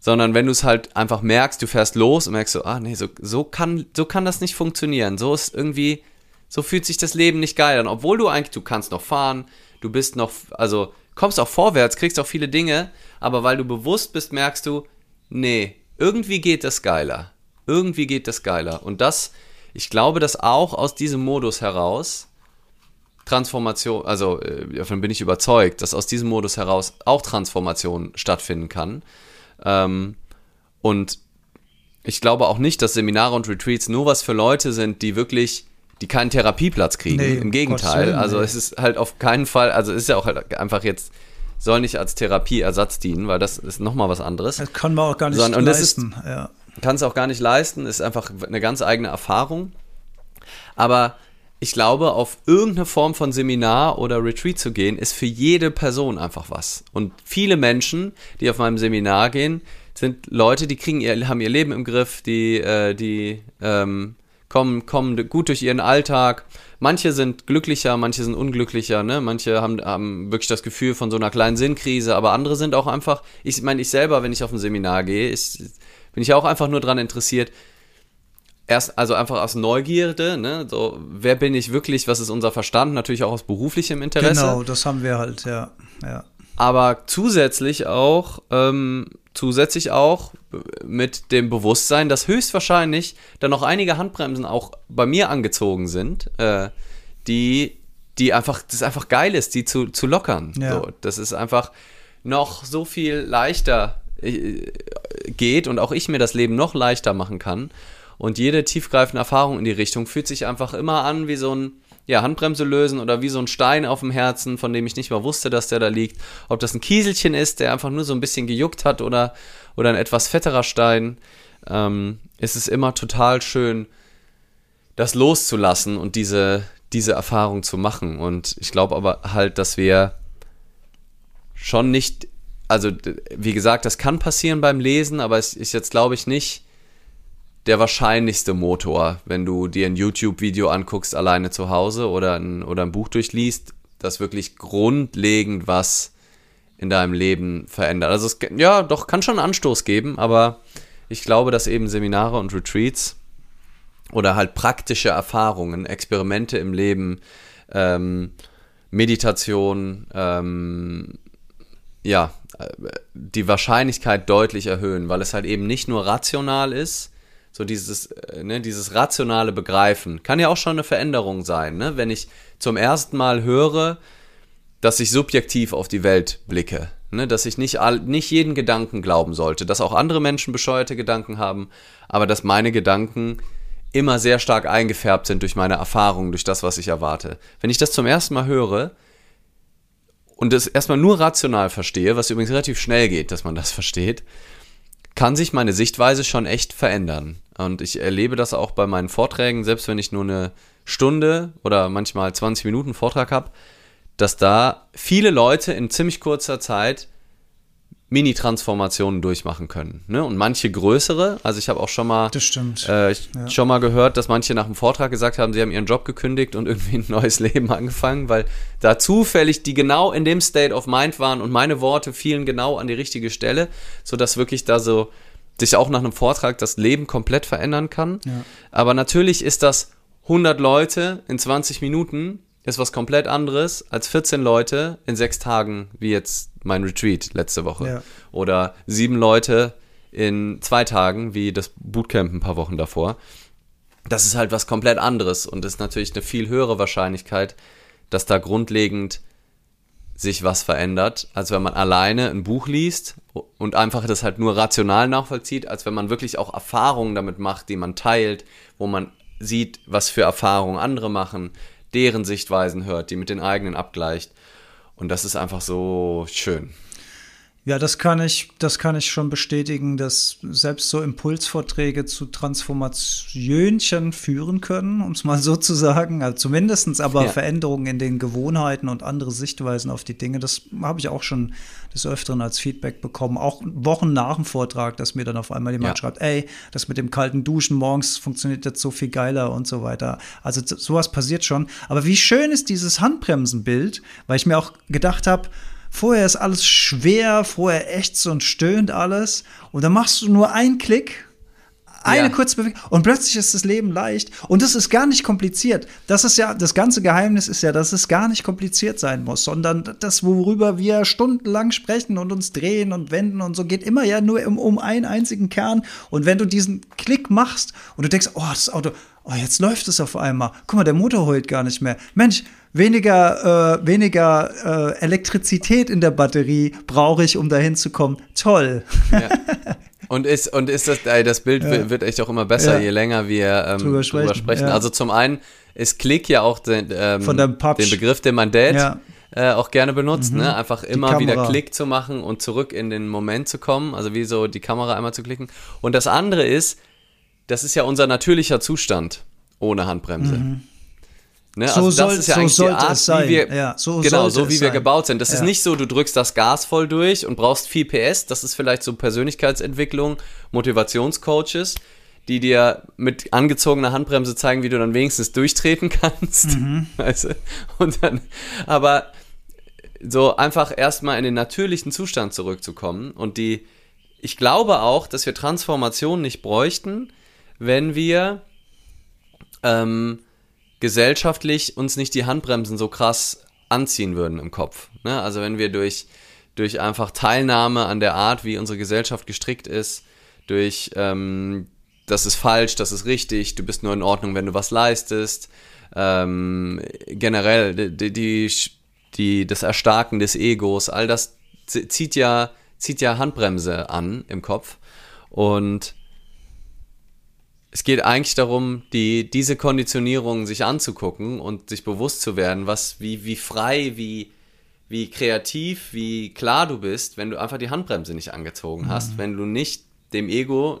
sondern wenn du es halt einfach merkst, du fährst los und merkst so, ah nee, so, so, kann, so kann das nicht funktionieren. So ist irgendwie, so fühlt sich das Leben nicht geil an. Obwohl du eigentlich, du kannst noch fahren, du bist noch, also kommst auch vorwärts, kriegst auch viele Dinge, aber weil du bewusst bist, merkst du, nee, irgendwie geht das geiler. Irgendwie geht das geiler. Und das ich glaube, dass auch aus diesem Modus heraus Transformation, also äh, davon bin ich überzeugt, dass aus diesem Modus heraus auch Transformation stattfinden kann. Ähm, und ich glaube auch nicht, dass Seminare und Retreats nur was für Leute sind, die wirklich, die keinen Therapieplatz kriegen. Nee, Im Gegenteil. Willen, also nee. es ist halt auf keinen Fall, also es ist ja auch halt einfach jetzt, soll nicht als Therapieersatz dienen, weil das ist nochmal was anderes. Das kann man auch gar nicht Sondern, leisten. Ist, ja kann es auch gar nicht leisten, ist einfach eine ganz eigene Erfahrung. Aber ich glaube, auf irgendeine Form von Seminar oder Retreat zu gehen, ist für jede Person einfach was. Und viele Menschen, die auf meinem Seminar gehen, sind Leute, die kriegen ihr, haben ihr Leben im Griff, die, äh, die ähm, kommen, kommen gut durch ihren Alltag. Manche sind glücklicher, manche sind unglücklicher, ne? Manche haben, haben wirklich das Gefühl von so einer kleinen Sinnkrise, aber andere sind auch einfach, ich meine, ich selber, wenn ich auf ein Seminar gehe, ist, bin ich auch einfach nur daran interessiert, erst, also einfach aus Neugierde, ne, so, wer bin ich wirklich, was ist unser Verstand, natürlich auch aus beruflichem Interesse. Genau, das haben wir halt, ja, ja. Aber zusätzlich auch, ähm, zusätzlich auch mit dem Bewusstsein, dass höchstwahrscheinlich dann noch einige Handbremsen auch bei mir angezogen sind, äh, die, die einfach, das einfach geil ist, die zu, zu lockern. Ja. So, das ist einfach noch so viel leichter geht und auch ich mir das Leben noch leichter machen kann. Und jede tiefgreifende Erfahrung in die Richtung fühlt sich einfach immer an wie so ein ja, Handbremse lösen oder wie so ein Stein auf dem Herzen, von dem ich nicht mal wusste, dass der da liegt. Ob das ein Kieselchen ist, der einfach nur so ein bisschen gejuckt hat oder, oder ein etwas fetterer Stein, ähm, ist es immer total schön, das loszulassen und diese, diese Erfahrung zu machen. Und ich glaube aber halt, dass wir schon nicht, also wie gesagt, das kann passieren beim Lesen, aber es ist jetzt, glaube ich, nicht der wahrscheinlichste Motor, wenn du dir ein YouTube-Video anguckst, alleine zu Hause oder ein, oder ein Buch durchliest, das wirklich grundlegend was in deinem Leben verändert. Also es, ja, doch, kann schon einen Anstoß geben, aber ich glaube, dass eben Seminare und Retreats oder halt praktische Erfahrungen, Experimente im Leben, ähm, Meditation, ähm, ja, die Wahrscheinlichkeit deutlich erhöhen, weil es halt eben nicht nur rational ist, so dieses, äh, ne, dieses rationale Begreifen kann ja auch schon eine Veränderung sein, ne? Wenn ich zum ersten Mal höre, dass ich subjektiv auf die Welt blicke, ne? dass ich nicht, all, nicht jeden Gedanken glauben sollte, dass auch andere Menschen bescheuerte Gedanken haben, aber dass meine Gedanken immer sehr stark eingefärbt sind durch meine Erfahrungen, durch das, was ich erwarte. Wenn ich das zum ersten Mal höre und das erstmal nur rational verstehe, was übrigens relativ schnell geht, dass man das [LAUGHS] versteht, kann sich meine Sichtweise schon echt verändern. Und ich erlebe das auch bei meinen Vorträgen, selbst wenn ich nur eine Stunde oder manchmal 20 Minuten Vortrag habe, dass da viele Leute in ziemlich kurzer Zeit Mini-Transformationen durchmachen können. Ne? Und manche größere, also ich habe auch schon mal, das stimmt. Äh, ja. schon mal gehört, dass manche nach dem Vortrag gesagt haben, sie haben ihren Job gekündigt und irgendwie ein neues [LAUGHS] Leben angefangen, weil da zufällig die genau in dem State of Mind waren und meine Worte fielen genau an die richtige Stelle, sodass wirklich da so sich auch nach einem Vortrag das Leben komplett verändern kann. Ja. Aber natürlich ist das 100 Leute in 20 Minuten ist was komplett anderes als 14 Leute in sechs Tagen, wie jetzt mein Retreat letzte Woche. Ja. Oder sieben Leute in zwei Tagen, wie das Bootcamp ein paar Wochen davor. Das ist halt was komplett anderes und ist natürlich eine viel höhere Wahrscheinlichkeit, dass da grundlegend sich was verändert, als wenn man alleine ein Buch liest und einfach das halt nur rational nachvollzieht, als wenn man wirklich auch Erfahrungen damit macht, die man teilt, wo man sieht, was für Erfahrungen andere machen, deren Sichtweisen hört, die mit den eigenen abgleicht. Und das ist einfach so schön. Ja, das kann ich, das kann ich schon bestätigen, dass selbst so Impulsvorträge zu Transformationchen führen können, um es mal so zu sagen. Also zumindestens aber ja. Veränderungen in den Gewohnheiten und andere Sichtweisen auf die Dinge. Das habe ich auch schon des Öfteren als Feedback bekommen. Auch Wochen nach dem Vortrag, dass mir dann auf einmal jemand ja. schreibt, ey, das mit dem kalten Duschen morgens funktioniert jetzt so viel geiler und so weiter. Also sowas passiert schon. Aber wie schön ist dieses Handbremsenbild, weil ich mir auch gedacht habe, Vorher ist alles schwer, vorher ächzt und stöhnt alles. Und dann machst du nur einen Klick, eine ja. kurze Bewegung und plötzlich ist das Leben leicht. Und das ist gar nicht kompliziert. Das ist ja, das ganze Geheimnis ist ja, dass es gar nicht kompliziert sein muss, sondern das, worüber wir stundenlang sprechen und uns drehen und wenden und so, geht immer ja nur um, um einen einzigen Kern. Und wenn du diesen Klick machst und du denkst, oh, das Auto, oh, jetzt läuft es auf einmal. Guck mal, der Motor heult gar nicht mehr. Mensch, weniger, äh, weniger äh, Elektrizität in der Batterie brauche ich, um dahin zu kommen. Toll. Ja. Und ist, und ist das, ey, das Bild ja. wird echt auch immer besser, ja. je länger wir ähm, drüber sprechen. Drüber sprechen. Also zum einen ist Klick ja auch den, ähm, den Begriff, den mein Dad äh, auch gerne benutzt, mhm. ne? Einfach immer wieder Klick zu machen und zurück in den Moment zu kommen, also wie so die Kamera einmal zu klicken. Und das andere ist, das ist ja unser natürlicher Zustand ohne Handbremse. Mhm. Ne? So also soll- das ist ja so eigentlich die Art, es sein. wie wir, Ja, so genau, so wie wir sein. gebaut sind. Das ist Ja. nicht so, du drückst das Gas voll durch und brauchst viel PS. Das ist vielleicht so Persönlichkeitsentwicklung, Motivationscoaches, die dir mit angezogener Handbremse zeigen, wie du dann wenigstens durchtreten [LAUGHS] kannst. Mhm. Weißt du? Und dann, aber so einfach erstmal in den natürlichen Zustand zurückzukommen und die, ich glaube auch, dass wir Transformation nicht bräuchten, wenn wir ähm, gesellschaftlich uns nicht die Handbremsen so krass anziehen würden im Kopf. Ne? Also wenn wir durch, durch einfach Teilnahme an der Art, wie unsere Gesellschaft gestrickt ist, durch ähm, das ist falsch, das ist richtig, du bist nur in Ordnung, wenn du was leistest, ähm, generell die, die, die, das Erstarken des Egos, all das zieht ja, zieht ja Handbremse an im Kopf und es geht eigentlich darum, die, diese Konditionierungen sich anzugucken und sich bewusst zu werden, was, wie, wie frei, wie, wie kreativ, wie klar du bist, wenn du einfach die Handbremse nicht angezogen hast, wenn du nicht dem Ego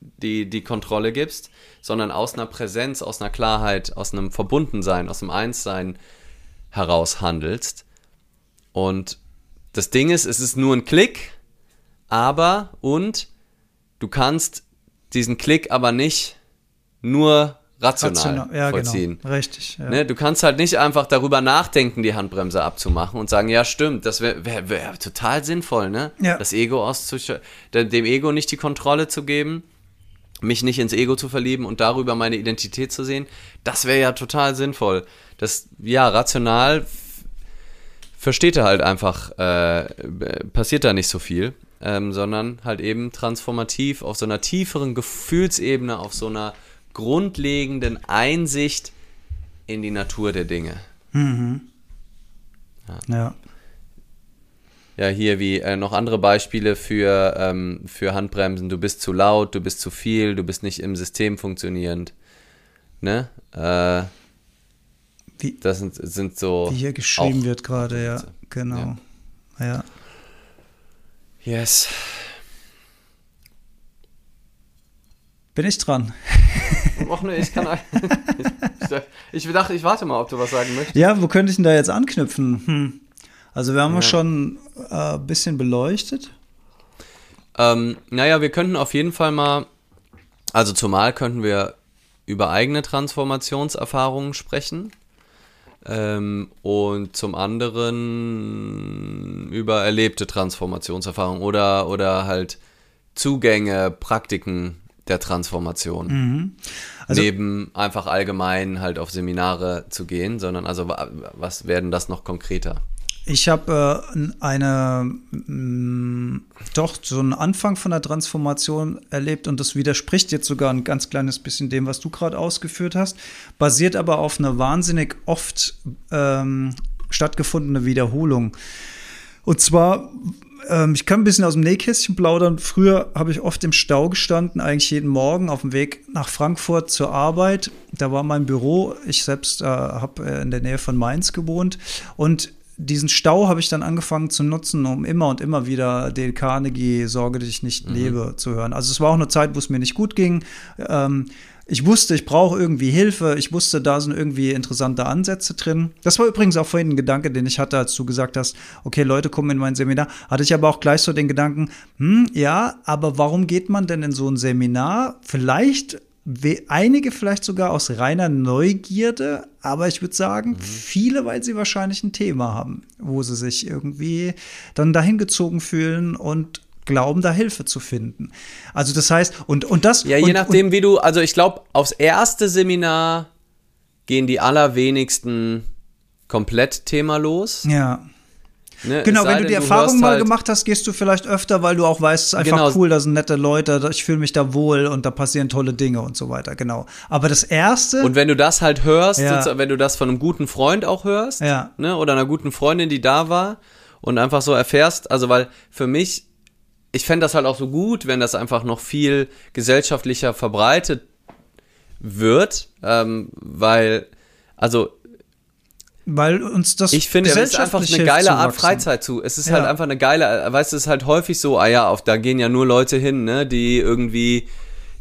die, die Kontrolle gibst, sondern aus einer Präsenz, aus einer Klarheit, aus einem Verbundensein, aus einem Einssein heraus handelst. Und das Ding ist, es ist nur ein Klick, aber und du kannst diesen Klick aber nicht nur rational, Rational- ja, vollziehen. genau. Richtig. Ja. Ne, du kannst halt nicht einfach darüber nachdenken, die Handbremse abzumachen und sagen, ja stimmt, das wäre wär, wär total sinnvoll, ne? Ja. Das Ego auszusch dem Ego nicht die Kontrolle zu geben, mich nicht ins Ego zu verlieben und darüber meine Identität zu sehen, das wäre ja total sinnvoll. Das, ja, rational versteht er halt einfach, äh, passiert da nicht so viel, ähm, sondern halt eben transformativ auf so einer tieferen Gefühlsebene, auf so einer grundlegenden Einsicht in die Natur der Dinge. ja. Ja, hier wie äh, noch andere Beispiele für, ähm, für Handbremsen. Du bist zu laut, du bist zu viel, du bist nicht im System funktionierend. Ne? Äh, Wie, das sind, sind so. wie hier geschrieben wird gerade, ja. Genau. Ja. Yes. Bin ich dran? [LAUGHS] Och ne, ich kann. [LAUGHS] ich, ich dachte, ich warte mal, ob du was sagen möchtest. Ja, wo könnte ich denn da jetzt anknüpfen? Hm. Also wir haben ja schon äh, ein bisschen beleuchtet. Ähm, naja, wir könnten auf jeden Fall mal, also zumal könnten wir über eigene Transformationserfahrungen sprechen ähm, und zum anderen über erlebte Transformationserfahrungen oder, oder halt Zugänge, Praktiken der Transformation. Also- Neben einfach allgemein halt auf Seminare zu gehen, sondern also wa- was werden das noch konkreter? Ich habe äh, eine, mh, doch so einen Anfang von der Transformation erlebt und das widerspricht jetzt sogar ein ganz kleines bisschen dem, was du gerade ausgeführt hast, basiert aber auf einer wahnsinnig oft ähm, stattgefundene Wiederholung. Und zwar, ähm, ich kann ein bisschen aus dem Nähkästchen plaudern. Früher habe ich oft im Stau gestanden, eigentlich jeden Morgen auf dem Weg nach Frankfurt zur Arbeit. Da war mein Büro. Ich selbst äh, habe äh, in der Nähe von Mainz gewohnt. Und diesen Stau habe ich dann angefangen zu nutzen, um immer und immer wieder Dale Carnegie Sorge, dass ich nicht lebe, zu hören. Also es war auch eine Zeit, wo es mir nicht gut ging. Ähm, ich wusste, ich brauche irgendwie Hilfe. Ich wusste, da sind irgendwie interessante Ansätze drin. Das war übrigens auch vorhin ein Gedanke, den ich hatte, als du gesagt hast, okay, Leute kommen in mein Seminar. Hatte ich aber auch gleich so den Gedanken, hm, ja, aber warum geht man denn in so ein Seminar? Vielleicht einige vielleicht sogar aus reiner Neugierde, aber ich würde sagen, viele, weil sie wahrscheinlich ein Thema haben, wo sie sich irgendwie dann dahin gezogen fühlen und glauben, da Hilfe zu finden. Also das heißt, und, und das. Ja, und, je nachdem, wie du, also ich glaube, aufs erste Seminar gehen die allerwenigsten komplett themalos. Und, ja. Ne? Genau, wenn du die Erfahrung hörst mal halt- gemacht hast, gehst du vielleicht öfter, weil du auch weißt, es ist einfach Genau. cool, da sind nette Leute, ich fühle mich da wohl und da passieren tolle Dinge und so weiter, genau. Aber das erste, Und wenn du das halt hörst, Ja. wenn du das von einem guten Freund auch hörst, Ja. ne, oder einer guten Freundin, die da war und einfach so erfährst, also weil für mich, ich fände das halt auch so gut, wenn das einfach noch viel gesellschaftlicher verbreitet wird, ähm, weil, also weil uns das Ich finde, es ist einfach eine geile Art. Freizeit zu. Es ist Ja. halt einfach eine geile, weißt du, es ist halt häufig so, ah ja, auf, da gehen ja nur Leute hin, ne, die irgendwie,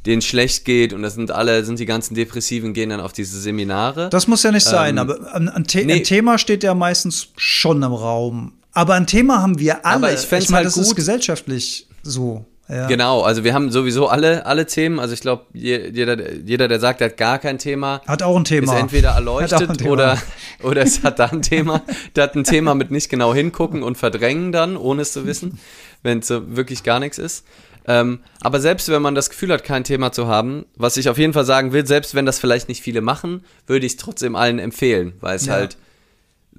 denen schlecht geht und das sind alle, sind die ganzen Depressiven, gehen dann auf diese Seminare. Das muss ja nicht sein, ähm, aber ein, ein, The nee. ein, Thema steht ja meistens schon im Raum. Aber ein Thema haben wir alle. Aber ich fände es halt das gut. ist gesellschaftlich so. Ja. Genau, also wir haben sowieso alle, alle Themen. Also ich glaube, jeder, jeder, der sagt, er hat gar kein Thema, hat auch ein Thema. Ist entweder erleuchtet oder, oder es hat da ein Thema. Der hat ein Thema mit nicht genau hingucken und verdrängen dann, ohne es zu wissen, wenn es so wirklich gar nichts ist. Ähm, aber selbst wenn man das Gefühl hat, kein Thema zu haben, was ich auf jeden Fall sagen will, selbst wenn das vielleicht nicht viele machen, würde ich es trotzdem allen empfehlen, weil es ja. halt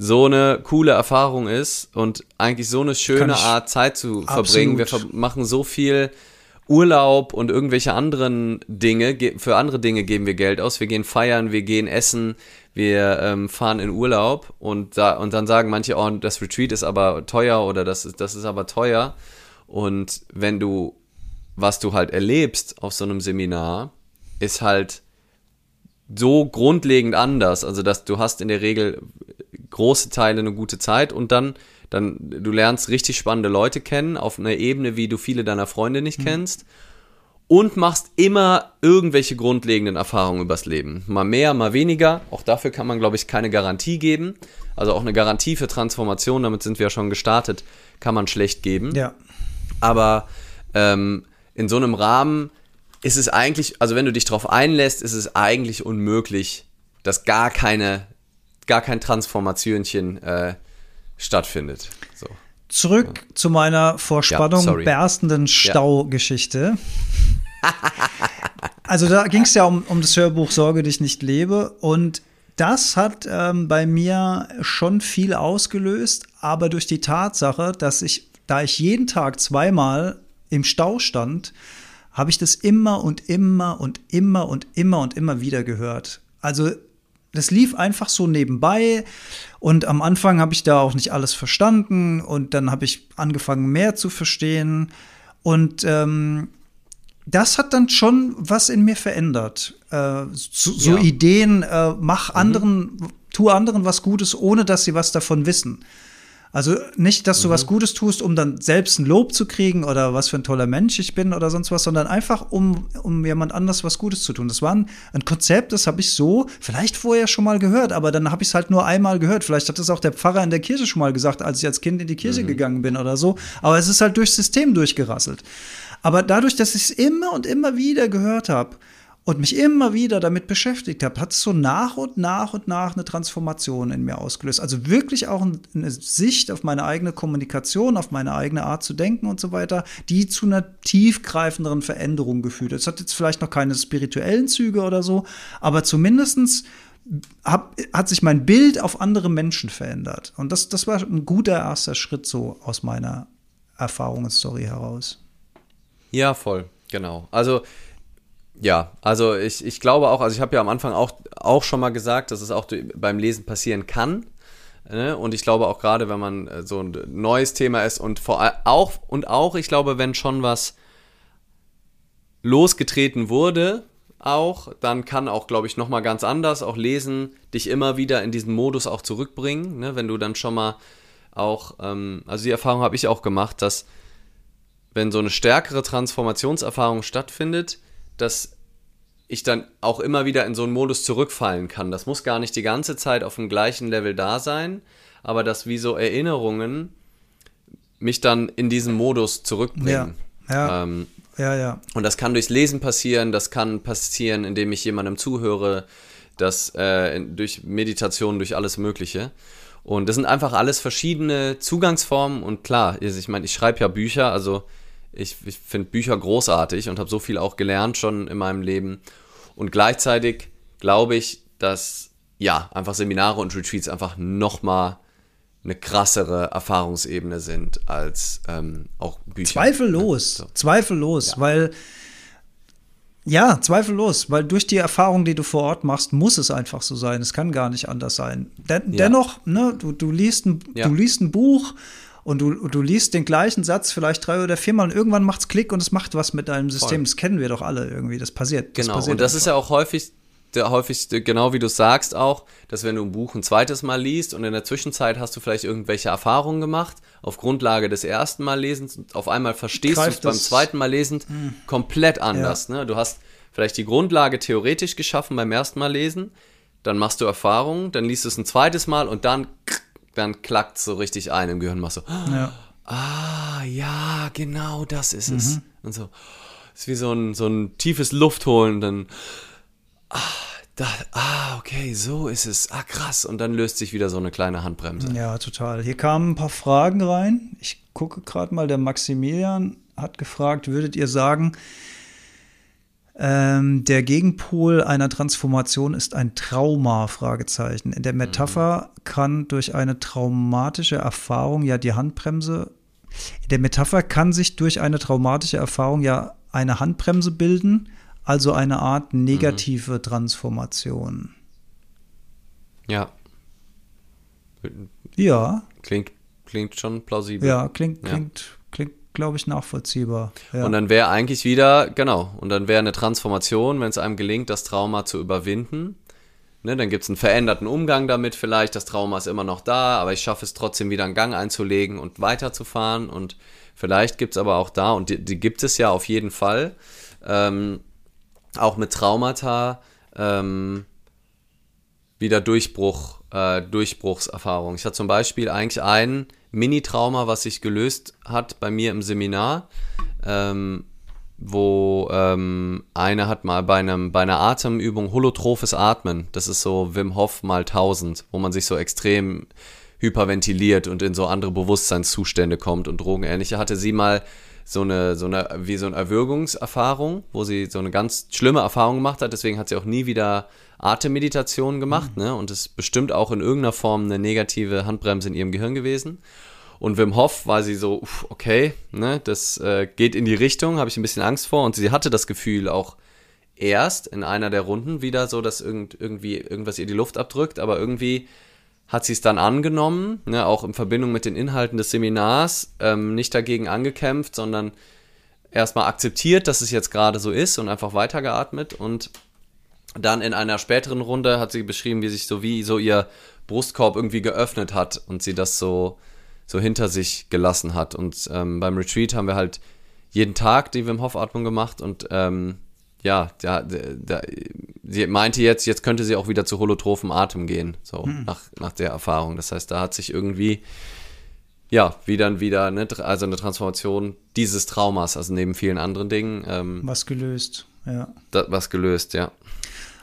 so eine coole Erfahrung ist und eigentlich so eine schöne Art Zeit zu verbringen. Wir machen so viel Urlaub und irgendwelche anderen Dinge, für andere Dinge geben wir Geld aus. Wir gehen feiern, wir gehen essen, wir ähm, fahren in Urlaub und, da, und dann sagen manche, oh, das Retreat ist aber teuer oder das ist, das ist aber teuer. Und wenn du, was du halt erlebst auf so einem Seminar, ist halt so grundlegend anders. Also, dass du hast in der Regel große Teile eine gute Zeit und dann, dann, du lernst richtig spannende Leute kennen auf einer Ebene, wie du viele deiner Freunde nicht mhm. kennst und machst immer irgendwelche grundlegenden Erfahrungen übers Leben. Mal mehr, mal weniger. Auch dafür kann man, glaube ich, keine Garantie geben. Also auch eine Garantie für Transformation, damit sind wir ja schon gestartet, kann man schlecht geben. Ja. Aber ähm, in so einem Rahmen ist es eigentlich, also wenn du dich darauf einlässt, ist es eigentlich unmöglich, dass gar keine gar kein Transformationchen äh, stattfindet. So. Zurück ja. zu meiner vor Spannung ja, berstenden Staugeschichte. Ja. [LAUGHS] also da ging es ja um, um das Hörbuch Sorge dich nicht lebe und das hat ähm, bei mir schon viel ausgelöst, aber durch die Tatsache, dass ich, da ich jeden Tag zweimal im Stau stand, habe ich das immer und immer und immer und immer und immer wieder gehört. Also das lief einfach so nebenbei und am Anfang habe ich da auch nicht alles verstanden und dann habe ich angefangen mehr zu verstehen und ähm, das hat dann schon was in mir verändert. Äh, so, so ja. Ideen, äh, mach mhm. anderen, tu anderen was Gutes, ohne dass sie was davon wissen. Also nicht, dass du mhm. was Gutes tust, um dann selbst ein Lob zu kriegen oder was für ein toller Mensch ich bin oder sonst was, sondern einfach, um, um jemand anders was Gutes zu tun. Das war ein, ein Konzept, das habe ich so vielleicht vorher schon mal gehört, aber dann habe ich es halt nur einmal gehört. Vielleicht hat das auch der Pfarrer in der Kirche schon mal gesagt, als ich als Kind in die Kirche mhm. gegangen bin oder so. Aber es ist halt durchs System durchgerasselt. Aber dadurch, dass ich es immer und immer wieder gehört habe, und mich immer wieder damit beschäftigt habe, hat es so nach und nach und nach eine Transformation in mir ausgelöst. Also wirklich auch eine Sicht auf meine eigene Kommunikation, auf meine eigene Art zu denken und so weiter, die zu einer tiefgreifenderen Veränderung geführt hat. Es hat jetzt vielleicht noch keine spirituellen Züge oder so, aber zumindestens hab, hat sich mein Bild auf andere Menschen verändert. Und das, das war ein guter erster Schritt so aus meiner Erfahrungsstory heraus. Ja, voll, genau. Also ja, also ich, ich glaube auch, also ich habe ja am Anfang auch, auch schon mal gesagt, dass es auch beim Lesen passieren kann. Ne? Und ich glaube auch gerade, wenn man äh, so ein neues Thema ist und vor auch, und auch, ich glaube, wenn schon was losgetreten wurde, auch, dann kann auch, glaube ich, nochmal ganz anders auch Lesen dich immer wieder in diesen Modus auch zurückbringen, ne? wenn du dann schon mal auch, ähm, also die Erfahrung habe ich auch gemacht, dass wenn so eine stärkere Transformationserfahrung stattfindet, dass ich dann auch immer wieder in so einen Modus zurückfallen kann. Das muss gar nicht die ganze Zeit auf dem gleichen Level da sein, aber dass wie so Erinnerungen mich dann in diesen Modus zurückbringen. Ja, ja. Ähm, ja, ja. Und das kann durchs Lesen passieren, das kann passieren, indem ich jemandem zuhöre, das äh, durch Meditation, durch alles Mögliche. Und das sind einfach alles verschiedene Zugangsformen und klar, ich meine, ich schreibe ja Bücher, also ich, ich finde Bücher großartig und habe so viel auch gelernt schon in meinem Leben. Und gleichzeitig glaube ich, dass ja, einfach Seminare und Retreats einfach nochmal eine krassere Erfahrungsebene sind als ähm, auch Bücher. Zweifellos, so. zweifellos, ja. weil ja, zweifellos, weil durch die Erfahrung, die du vor Ort machst, muss es einfach so sein. Es kann gar nicht anders sein. Den, ja. Dennoch, ne, du, du, liest ein, ja. du liest ein Buch und du, du liest den gleichen Satz vielleicht drei oder viermal und irgendwann macht es Klick und es macht was mit deinem System. Voll. Das kennen wir doch alle irgendwie. Das passiert. Das genau. Passiert und das einfach. ist ja auch häufig der häufigste, genau wie du sagst auch, dass wenn du ein Buch ein zweites Mal liest und in der Zwischenzeit hast du vielleicht irgendwelche Erfahrungen gemacht, auf Grundlage des ersten Mal Lesens, auf einmal verstehst du es beim zweiten Mal lesend hm. komplett anders. Ja. Ne? Du hast vielleicht die Grundlage theoretisch geschaffen beim ersten Mal lesen, dann machst du Erfahrungen, dann liest du es ein zweites Mal und dann, dann klackt so richtig ein im Gehirn, machst so, Ja. ah, ja, genau das ist es. Und so, ist wie so ein, so ein tiefes Luftholen, dann, ah, da, ah, okay, so ist es, ah, krass. Und dann löst sich wieder so eine kleine Handbremse. Ja, total. Hier kamen ein paar Fragen rein. Ich gucke gerade mal, der Maximilian hat gefragt, würdet ihr sagen, ähm, der Gegenpol einer Transformation ist ein Trauma? Fragezeichen. In der Metapher kann durch eine traumatische Erfahrung ja die Handbremse, in der Metapher kann sich durch eine traumatische Erfahrung ja eine Handbremse bilden, also eine Art negative Transformation. Ja, Ja, klingt, klingt schon plausibel. ja, klingt, Ja. klingt, klingt, glaube ich, nachvollziehbar. Ja. Und dann wäre eigentlich wieder, genau, und dann wäre eine Transformation, wenn es einem gelingt, das Trauma zu überwinden. Ne, dann gibt es einen veränderten Umgang damit vielleicht, das Trauma ist immer noch da, aber ich schaffe es trotzdem wieder einen Gang einzulegen und weiterzufahren. Und vielleicht gibt es aber auch da, und die, die gibt es ja auf jeden Fall, ähm, auch mit Traumata ähm, wieder Durchbruch, äh, Durchbruchserfahrung. Ich hatte zum Beispiel eigentlich ein Mini-Trauma, was sich gelöst hat bei mir im Seminar, ähm, wo ähm, einer hat mal bei, einem, bei einer Atemübung holotrophes Atmen, das ist so Wim Hof mal 1000, wo man sich so extrem hyperventiliert und in so andere Bewusstseinszustände kommt und drogenähnliche, hatte sie mal so eine, so eine, wie so eine Erwürgungserfahrung, wo sie so eine ganz schlimme Erfahrung gemacht hat, deswegen hat sie auch nie wieder Atemmeditation gemacht, ne, und ist bestimmt auch in irgendeiner Form eine negative Handbremse in ihrem Gehirn gewesen. Und Wim Hof war sie so, uff, okay, ne, das äh, geht in die Richtung, habe ich ein bisschen Angst vor. Und sie hatte das Gefühl auch erst in einer der Runden wieder so, dass irgend, irgendwie irgendwas ihr die Luft abdrückt, aber irgendwie hat sie es dann angenommen, ne, auch in Verbindung mit den Inhalten des Seminars, ähm, nicht dagegen angekämpft, sondern erstmal akzeptiert, dass es jetzt gerade so ist und einfach weitergeatmet und dann in einer späteren Runde hat sie beschrieben, wie sich so wie so ihr Brustkorb irgendwie geöffnet hat und sie das so so hinter sich gelassen hat. Und ähm, beim Retreat haben wir halt jeden Tag die Wim Hof Atmung gemacht und ähm, ja, da, da, sie meinte jetzt, jetzt könnte sie auch wieder zu holotrophem Atem gehen, so nach, nach der Erfahrung. Das heißt, da hat sich irgendwie ja wieder wieder ne, also eine Transformation dieses Traumas, also neben vielen anderen Dingen, ähm, was gelöst, ja. da, was gelöst, ja.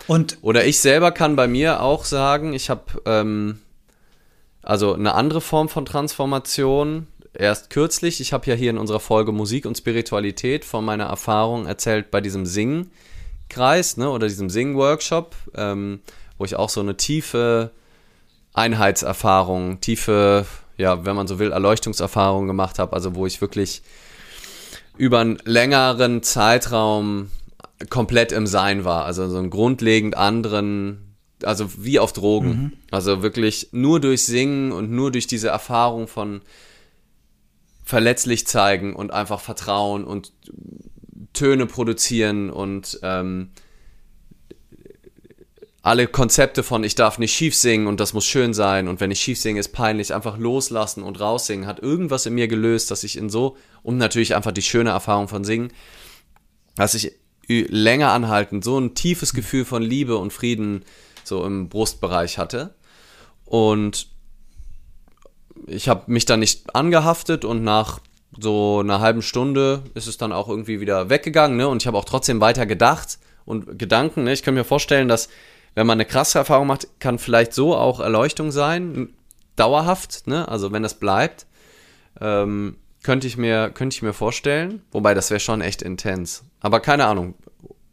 Und Oder ich selber kann bei mir auch sagen, ich habe ähm, also eine andere Form von Transformation. Erst kürzlich, ich habe ja hier in unserer Folge Musik und Spiritualität von meiner Erfahrung erzählt bei diesem Sing-Kreis ne, oder diesem Sing-Workshop, ähm, wo ich auch so eine tiefe Einheitserfahrung, tiefe, ja, wenn man so will, Erleuchtungserfahrung gemacht habe, also wo ich wirklich über einen längeren Zeitraum komplett im Sein war. Also so einen grundlegend anderen, also wie auf Drogen. Also wirklich nur durch Singen und nur durch diese Erfahrung von verletzlich zeigen und einfach vertrauen und Töne produzieren und ähm, alle Konzepte von ich darf nicht schief singen und das muss schön sein und wenn ich schief singe ist peinlich, einfach loslassen und raussingen, hat irgendwas in mir gelöst, dass ich in so, und natürlich einfach die schöne Erfahrung von Singen, dass ich länger anhaltend so ein tiefes Gefühl von Liebe und Frieden so im Brustbereich hatte. Und ich habe mich dann nicht angehaftet und nach so einer halben Stunde ist es dann auch irgendwie wieder weggegangen, ne? Und ich habe auch trotzdem weiter gedacht und Gedanken, ne? Ich kann mir vorstellen, dass wenn man eine krasse Erfahrung macht, kann vielleicht so auch Erleuchtung sein, dauerhaft, ne? Also wenn das bleibt, ähm, könnte ich mir könnte ich mir vorstellen, wobei das wäre schon echt intens. Aber keine Ahnung,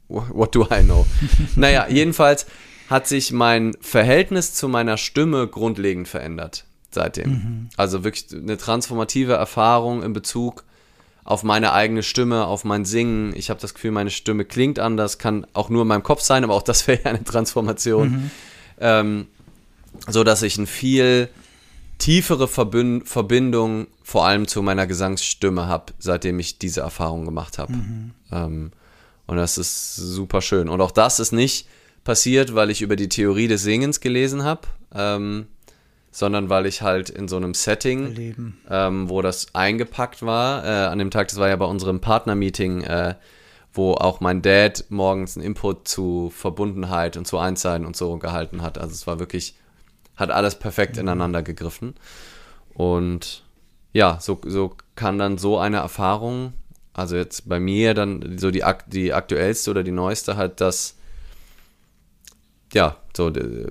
what do I know? [LAUGHS] naja, jedenfalls hat sich mein Verhältnis zu meiner Stimme grundlegend verändert seitdem. Also wirklich eine transformative Erfahrung in Bezug auf meine eigene Stimme, auf mein Singen. Ich habe das Gefühl, meine Stimme klingt anders, kann auch nur in meinem Kopf sein, aber auch das [LAUGHS] wäre ja eine Transformation. Ähm, so dass ich ein viel tiefere Verbün Verbindung vor allem zu meiner Gesangsstimme habe, seitdem ich diese Erfahrung gemacht habe. Ähm, und das ist super schön. Und auch das ist nicht passiert, weil ich über die Theorie des Singens gelesen habe, ähm, sondern weil ich halt in so einem Setting, ähm, wo das eingepackt war, äh, an dem Tag, das war ja bei unserem Partner-Meeting, äh, wo auch mein Dad morgens einen Input zu Verbundenheit und zu Einssein und so gehalten hat. Also es war wirklich, hat alles perfekt ineinander gegriffen. Und ja, so, so kann dann so eine Erfahrung, also jetzt bei mir dann so die, die aktuellste oder die neueste halt das, ja, so äh,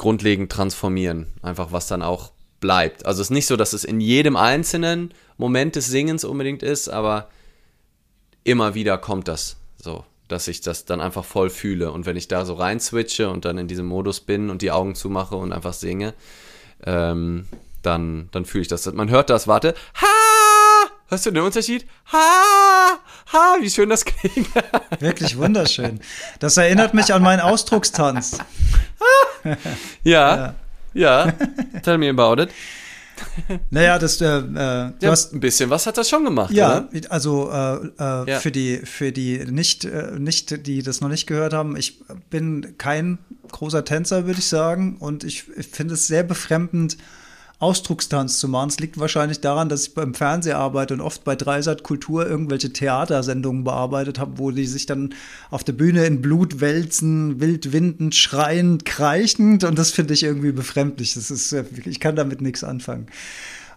grundlegend transformieren. Einfach was dann auch bleibt. Also es ist nicht so, dass es in jedem einzelnen Moment des Singens unbedingt ist, aber immer wieder kommt das so, dass ich das dann einfach voll fühle. Und wenn ich da so rein switche und dann in diesem Modus bin und die Augen zumache und einfach singe, ähm, dann, dann fühle ich das. Man hört das, warte. Ha! Hörst du den Unterschied? Ha! Ha! Wie schön das klingt. Wirklich wunderschön. Das erinnert mich an meinen Ausdruckstanz. [LAUGHS] ja, ja. Tell me about it. [LAUGHS] Naja, das, äh, äh, du ja, hast ein bisschen was hat das schon gemacht, ja, oder? also äh, äh, ja. für die für die nicht äh, nicht die das noch nicht gehört haben, ich bin kein großer Tänzer, würde ich sagen, und ich, ich finde es sehr befremdend, Ausdruckstanz zu machen. Es liegt wahrscheinlich daran, dass ich beim Fernsehen arbeite und oft bei Dreisat Kultur irgendwelche Theatersendungen bearbeitet habe, wo die sich dann auf der Bühne in Blut wälzen, wild windend, schreiend, kreichend und das finde ich irgendwie befremdlich. Das ist, äh, ich kann damit nichts anfangen.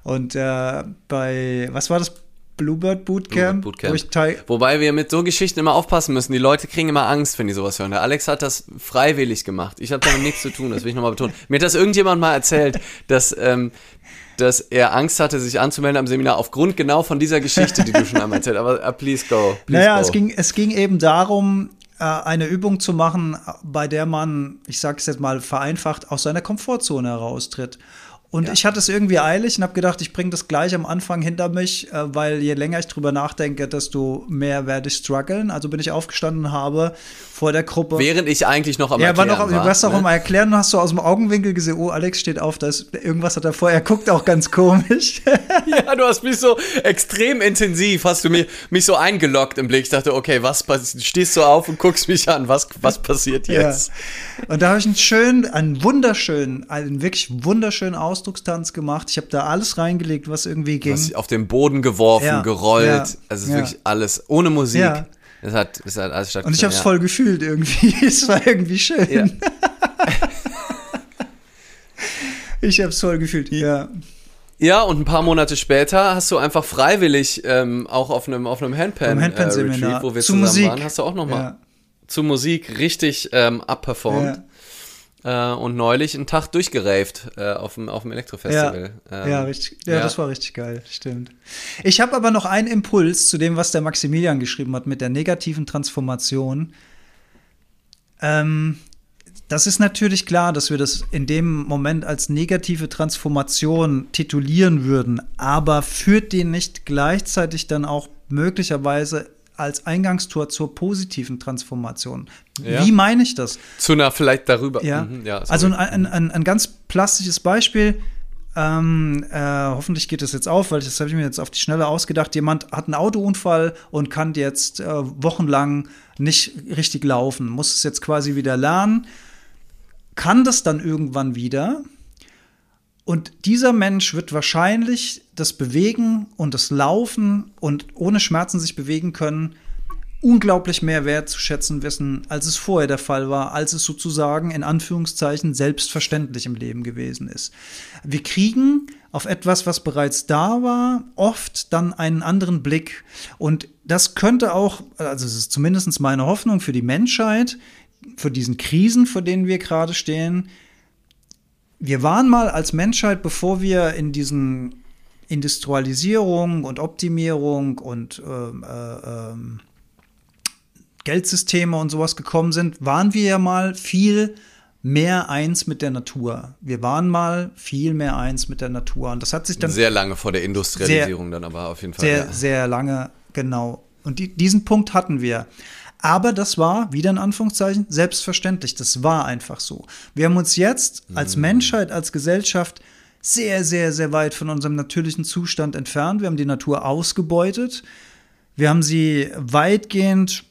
Und äh, bei, was war das? Bluebird Bootcamp. Bluebird Bootcamp. Wo Wobei wir mit so Geschichten immer aufpassen müssen. Die Leute kriegen immer Angst, wenn die sowas hören. Der Alex hat das freiwillig gemacht. Ich habe damit nichts zu tun, das will ich nochmal betonen. Mir hat das irgendjemand mal erzählt, dass, ähm, dass er Angst hatte, sich anzumelden am Seminar aufgrund genau von dieser Geschichte, die du schon einmal erzählt hast. Aber uh, please go. Please naja, go. Es, ging, es ging eben darum, äh, eine Übung zu machen, bei der man, ich sage es jetzt mal vereinfacht, aus seiner Komfortzone heraustritt. Und ja. ich hatte es irgendwie eilig und habe gedacht, ich bringe das gleich am Anfang hinter mich, äh, weil je länger ich drüber nachdenke, desto mehr werde ich strugglen. Also bin ich aufgestanden habe vor der Gruppe. Während ich eigentlich noch am ja, Erklären war. Noch, war, du warst ne? auch am Erklären und hast du aus dem Augenwinkel gesehen, oh, Alex steht auf, da ist, irgendwas hat er vorher, er guckt auch ganz komisch. [LAUGHS] ja, du hast mich so extrem intensiv, hast du mich, mich so eingeloggt im Blick. Ich dachte, okay, was passiert? Stehst du auf und guckst mich an, was, was passiert jetzt? Ja. Und da habe ich einen schönen, einen wunderschönen, einen wirklich wunderschönen Ausdruck Ausdruckstanz gemacht. Ich habe da alles reingelegt, was irgendwie ging. Was auf den Boden geworfen, ja, gerollt. Ja, also es ist ja. wirklich alles ohne Musik. Ja. Es hat, es hat alles Und ich habe es voll gefühlt irgendwie. [LAUGHS] es war irgendwie schön. [LAUGHS] ich habe es voll gefühlt, ja. Ja, und ein paar Monate später hast du einfach freiwillig ähm, auch auf einem auf einem Handpan, Handpan äh, Retreat, wo wir zu zusammen Musik. waren, hast du auch noch mal ja. zu Musik richtig ähm, abperformt. Äh, und neulich einen Tag durchgeraved äh, auf dem, auf dem Elektrofestival. Ja, ähm, ja, richtig, ja, ja, das war richtig geil, stimmt. Ich habe aber noch einen Impuls zu dem, was der Maximilian geschrieben hat mit der negativen Transformation. Ähm, das ist natürlich klar, dass wir das in dem Moment als negative Transformation titulieren würden, aber führt die nicht gleichzeitig dann auch möglicherweise als Eingangstor zur positiven Transformation. Ja. Wie meine ich das? Zu einer vielleicht darüber. Ja, mhm, ja also ein, ein, ein, ganz plastisches Beispiel. Ähm, äh, hoffentlich geht das jetzt auf, weil das habe ich mir jetzt auf die Schnelle ausgedacht. Jemand hat einen Autounfall und kann jetzt äh, wochenlang nicht richtig laufen, muss es jetzt quasi wieder lernen, kann das dann irgendwann wieder und dieser Mensch wird wahrscheinlich das Bewegen und das Laufen und ohne Schmerzen sich bewegen können unglaublich mehr wertzuschätzen wissen, als es vorher der Fall war, als es sozusagen in Anführungszeichen selbstverständlich im Leben gewesen ist. Wir kriegen auf etwas, was bereits da war, oft dann einen anderen Blick. Und das könnte auch, also es ist zumindest meine Hoffnung für die Menschheit, für diesen Krisen, vor denen wir gerade stehen, wir waren mal als Menschheit, bevor wir in diesen Industrialisierung und Optimierung und ähm, äh, ähm, Geldsysteme und sowas gekommen sind, waren wir ja mal viel mehr eins mit der Natur. Wir waren mal viel mehr eins mit der Natur. Und das hat sich dann. Sehr lange vor der Industrialisierung sehr, dann aber auf jeden Fall. Sehr, ja. sehr lange, genau. Und die, diesen Punkt hatten wir. Aber das war, wieder in Anführungszeichen, selbstverständlich. Das war einfach so. Wir haben uns jetzt als mhm. Menschheit, als Gesellschaft sehr, sehr, sehr weit von unserem natürlichen Zustand entfernt. Wir haben die Natur ausgebeutet. Wir haben sie weitgehend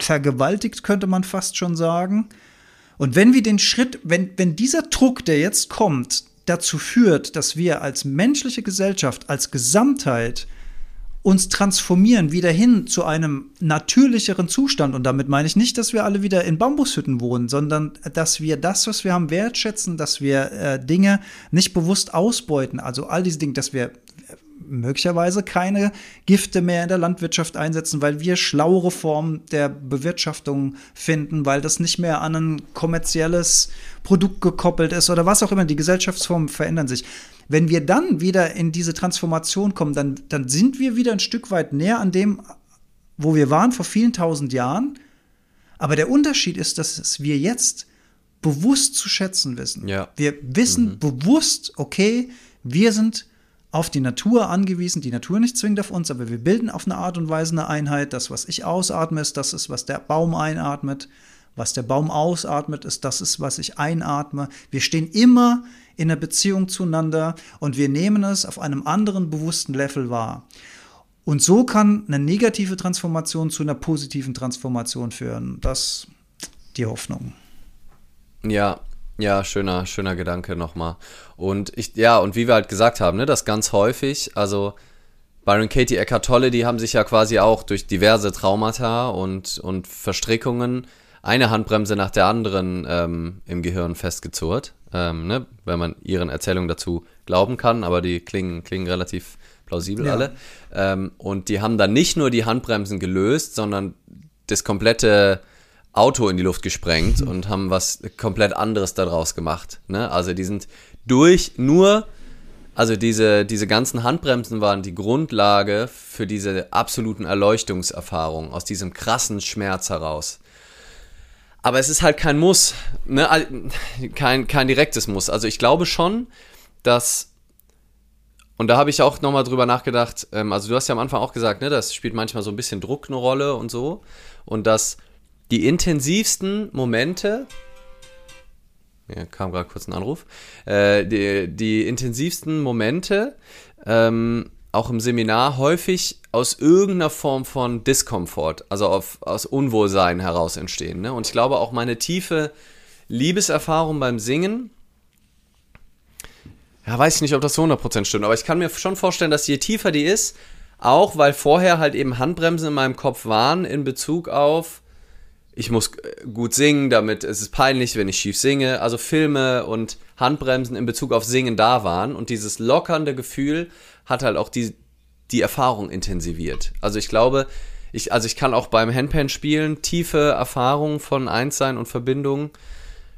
vergewaltigt, könnte man fast schon sagen. Und wenn wir den Schritt, wenn, wenn dieser Druck, der jetzt kommt, dazu führt, dass wir als menschliche Gesellschaft, als Gesamtheit uns transformieren wieder hin zu einem natürlicheren Zustand. Und damit meine ich nicht, dass wir alle wieder in Bambushütten wohnen, sondern dass wir das, was wir haben, wertschätzen, dass wir äh, Dinge nicht bewusst ausbeuten. Also all diese Dinge, dass wir möglicherweise keine Gifte mehr in der Landwirtschaft einsetzen, weil wir schlauere Formen der Bewirtschaftung finden, weil das nicht mehr an ein kommerzielles Produkt gekoppelt ist oder was auch immer. Die Gesellschaftsformen verändern sich. Wenn wir dann wieder in diese Transformation kommen, dann, dann sind wir wieder ein Stück weit näher an dem, wo wir waren vor vielen tausend Jahren. Aber der Unterschied ist, dass wir jetzt bewusst zu schätzen wissen. Ja. Wir wissen mhm. bewusst, okay, wir sind auf die Natur angewiesen, die Natur nicht zwingend auf uns, aber wir bilden auf eine Art und Weise eine Einheit. Das, was ich ausatme, ist das, ist, was der Baum einatmet. Was der Baum ausatmet, ist das, ist, was ich einatme. Wir stehen immer in einer Beziehung zueinander und wir nehmen es auf einem anderen bewussten Level wahr. Und so kann eine negative Transformation zu einer positiven Transformation führen. Das ist die Hoffnung. Ja, ja, schöner, schöner Gedanke nochmal. Und ich, ja, und wie wir halt gesagt haben, ne, das ganz häufig, also Byron Katie, Eckhart Tolle, die haben sich ja quasi auch durch diverse Traumata und, und Verstrickungen eine Handbremse nach der anderen ähm, im Gehirn festgezurrt, ähm, ne, wenn man ihren Erzählungen dazu glauben kann, aber die klingen, klingen relativ plausibel ja. alle. Ähm, und die haben dann nicht nur die Handbremsen gelöst, sondern das komplette Auto in die Luft gesprengt mhm. [LAUGHS] und haben was komplett anderes daraus gemacht. Ne? Also die sind durch nur, also diese, diese ganzen Handbremsen waren die Grundlage für diese absoluten Erleuchtungserfahrungen aus diesem krassen Schmerz heraus. Aber es ist halt kein Muss, ne? kein, kein direktes Muss. Also ich glaube schon, dass und da habe ich auch nochmal drüber nachgedacht, ähm, also du hast ja am Anfang auch gesagt, ne, das spielt manchmal so ein bisschen Druck eine Rolle und so. Und dass die intensivsten Momente, ja, kam gerade kurz ein Anruf, äh, die, die intensivsten Momente, ähm, auch im Seminar häufig aus irgendeiner Form von Diskomfort, also auf, aus Unwohlsein heraus entstehen. Ne? Und ich glaube auch meine tiefe Liebeserfahrung beim Singen, ja, weiß ich nicht, ob das zu 100% stimmt, aber ich kann mir schon vorstellen, dass je tiefer die ist, auch weil vorher halt eben Handbremsen in meinem Kopf waren in Bezug auf, ich muss äh, gut singen, damit es ist peinlich, wenn ich schief singe. Also Filme und Handbremsen in Bezug auf Singen da waren und dieses lockernde Gefühl hat halt auch die, die Erfahrung intensiviert. Also ich glaube, ich, also ich kann auch beim Handpan spielen tiefe Erfahrungen von Einssein und Verbindung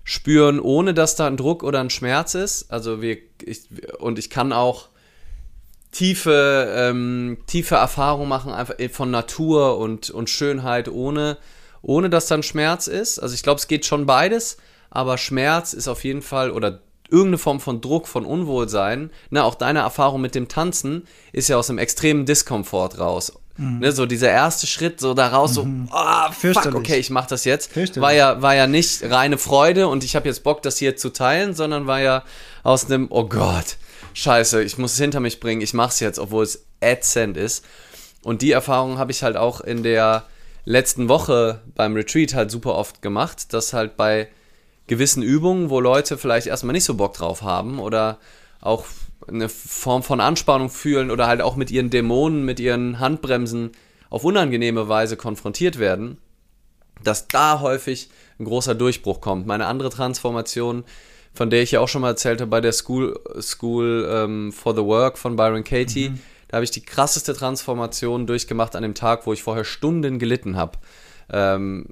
spüren, ohne dass da ein Druck oder ein Schmerz ist. Also wir, ich, und ich kann auch tiefe, ähm, tiefe Erfahrungen machen, einfach von Natur und, und Schönheit, ohne ohne dass dann Schmerz ist. Also ich glaube, es geht schon beides, aber Schmerz ist auf jeden Fall oder irgendeine Form von Druck, von Unwohlsein. Ne, auch deine Erfahrung mit dem Tanzen ist ja aus einem extremen Diskomfort raus. Mhm. Ne, so dieser erste Schritt so da raus, mhm. so, ah, fuck, okay, ich mach das jetzt. War ja, war ja nicht reine Freude und ich habe jetzt Bock, das hier zu teilen, sondern war ja aus einem, oh Gott, scheiße, ich muss es hinter mich bringen, ich mach's jetzt, obwohl es ätzend ist. Und die Erfahrung habe ich halt auch in der letzten Woche beim Retreat halt super oft gemacht, dass halt bei gewissen Übungen, wo Leute vielleicht erstmal nicht so Bock drauf haben oder auch eine Form von Anspannung fühlen oder halt auch mit ihren Dämonen, mit ihren Handbremsen auf unangenehme Weise konfrontiert werden, dass da häufig ein großer Durchbruch kommt. Meine andere Transformation, von der ich ja auch schon mal erzählte, bei der School, School ähm, for the Work von Byron Katie, mhm. Da habe ich die krasseste Transformation durchgemacht an dem Tag, wo ich vorher Stunden gelitten habe. Ähm,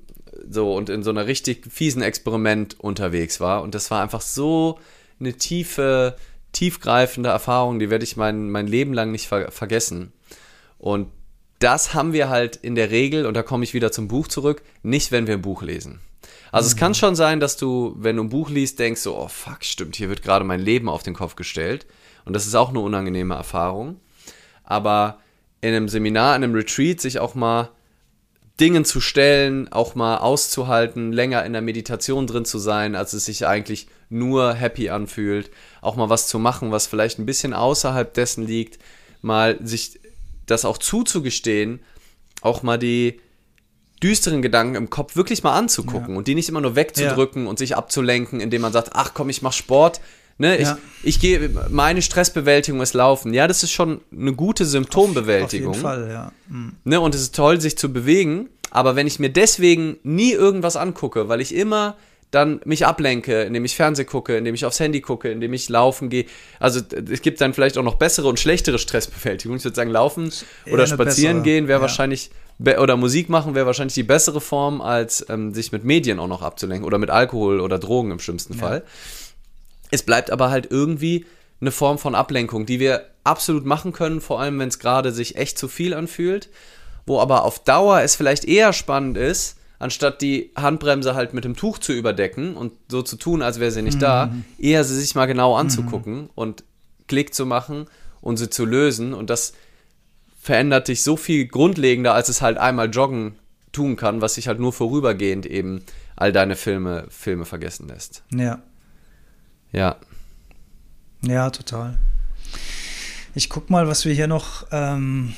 so und in so einer richtig fiesen Experiment unterwegs war. Und das war einfach so eine tiefe, tiefgreifende Erfahrung, die werde ich mein, mein Leben lang nicht ver vergessen. Und das haben wir halt in der Regel, und da komme ich wieder zum Buch zurück, nicht, wenn wir ein Buch lesen. Also mhm. es kann schon sein, dass du, wenn du ein Buch liest, denkst so, oh fuck, stimmt, hier wird gerade mein Leben auf den Kopf gestellt. Und das ist auch eine unangenehme Erfahrung aber in einem Seminar, in einem Retreat sich auch mal Dingen zu stellen, auch mal auszuhalten, länger in der Meditation drin zu sein, als es sich eigentlich nur happy anfühlt, auch mal was zu machen, was vielleicht ein bisschen außerhalb dessen liegt, mal sich das auch zuzugestehen, auch mal die düsteren Gedanken im Kopf wirklich mal anzugucken ja. und die nicht immer nur wegzudrücken ja. und sich abzulenken, indem man sagt, ach komm, ich mach Sport, Ne, Ja. ich, ich gehe, meine Stressbewältigung ist Laufen. Ja, das ist schon eine gute Symptombewältigung. Auf jeden Fall, ja. Mhm. Ne, und es ist toll, sich zu bewegen. Aber wenn ich mir deswegen nie irgendwas angucke, weil ich immer dann mich ablenke, indem ich Fernseh gucke, indem ich aufs Handy gucke, indem ich laufen gehe. Also es gibt dann vielleicht auch noch bessere und schlechtere Stressbewältigung. Ich würde sagen, laufen oder spazieren bessere, gehen wäre ja. wahrscheinlich oder Musik machen wäre wahrscheinlich die bessere Form, als ähm, sich mit Medien auch noch abzulenken oder mit Alkohol oder Drogen im schlimmsten Fall. Es bleibt aber halt irgendwie eine Form von Ablenkung, die wir absolut machen können, vor allem wenn es gerade sich echt zu viel anfühlt, wo aber auf Dauer es vielleicht eher spannend ist, anstatt die Handbremse halt mit dem Tuch zu überdecken und so zu tun, als wäre sie nicht da, eher sie sich mal genau anzugucken und Klick zu machen und sie zu lösen und das verändert dich so viel grundlegender, als es halt einmal joggen tun kann, was sich halt nur vorübergehend eben all deine Filme, Filme vergessen lässt. Ja. Ja. Ja, total. Ich guck mal, was wir hier noch. Ähm,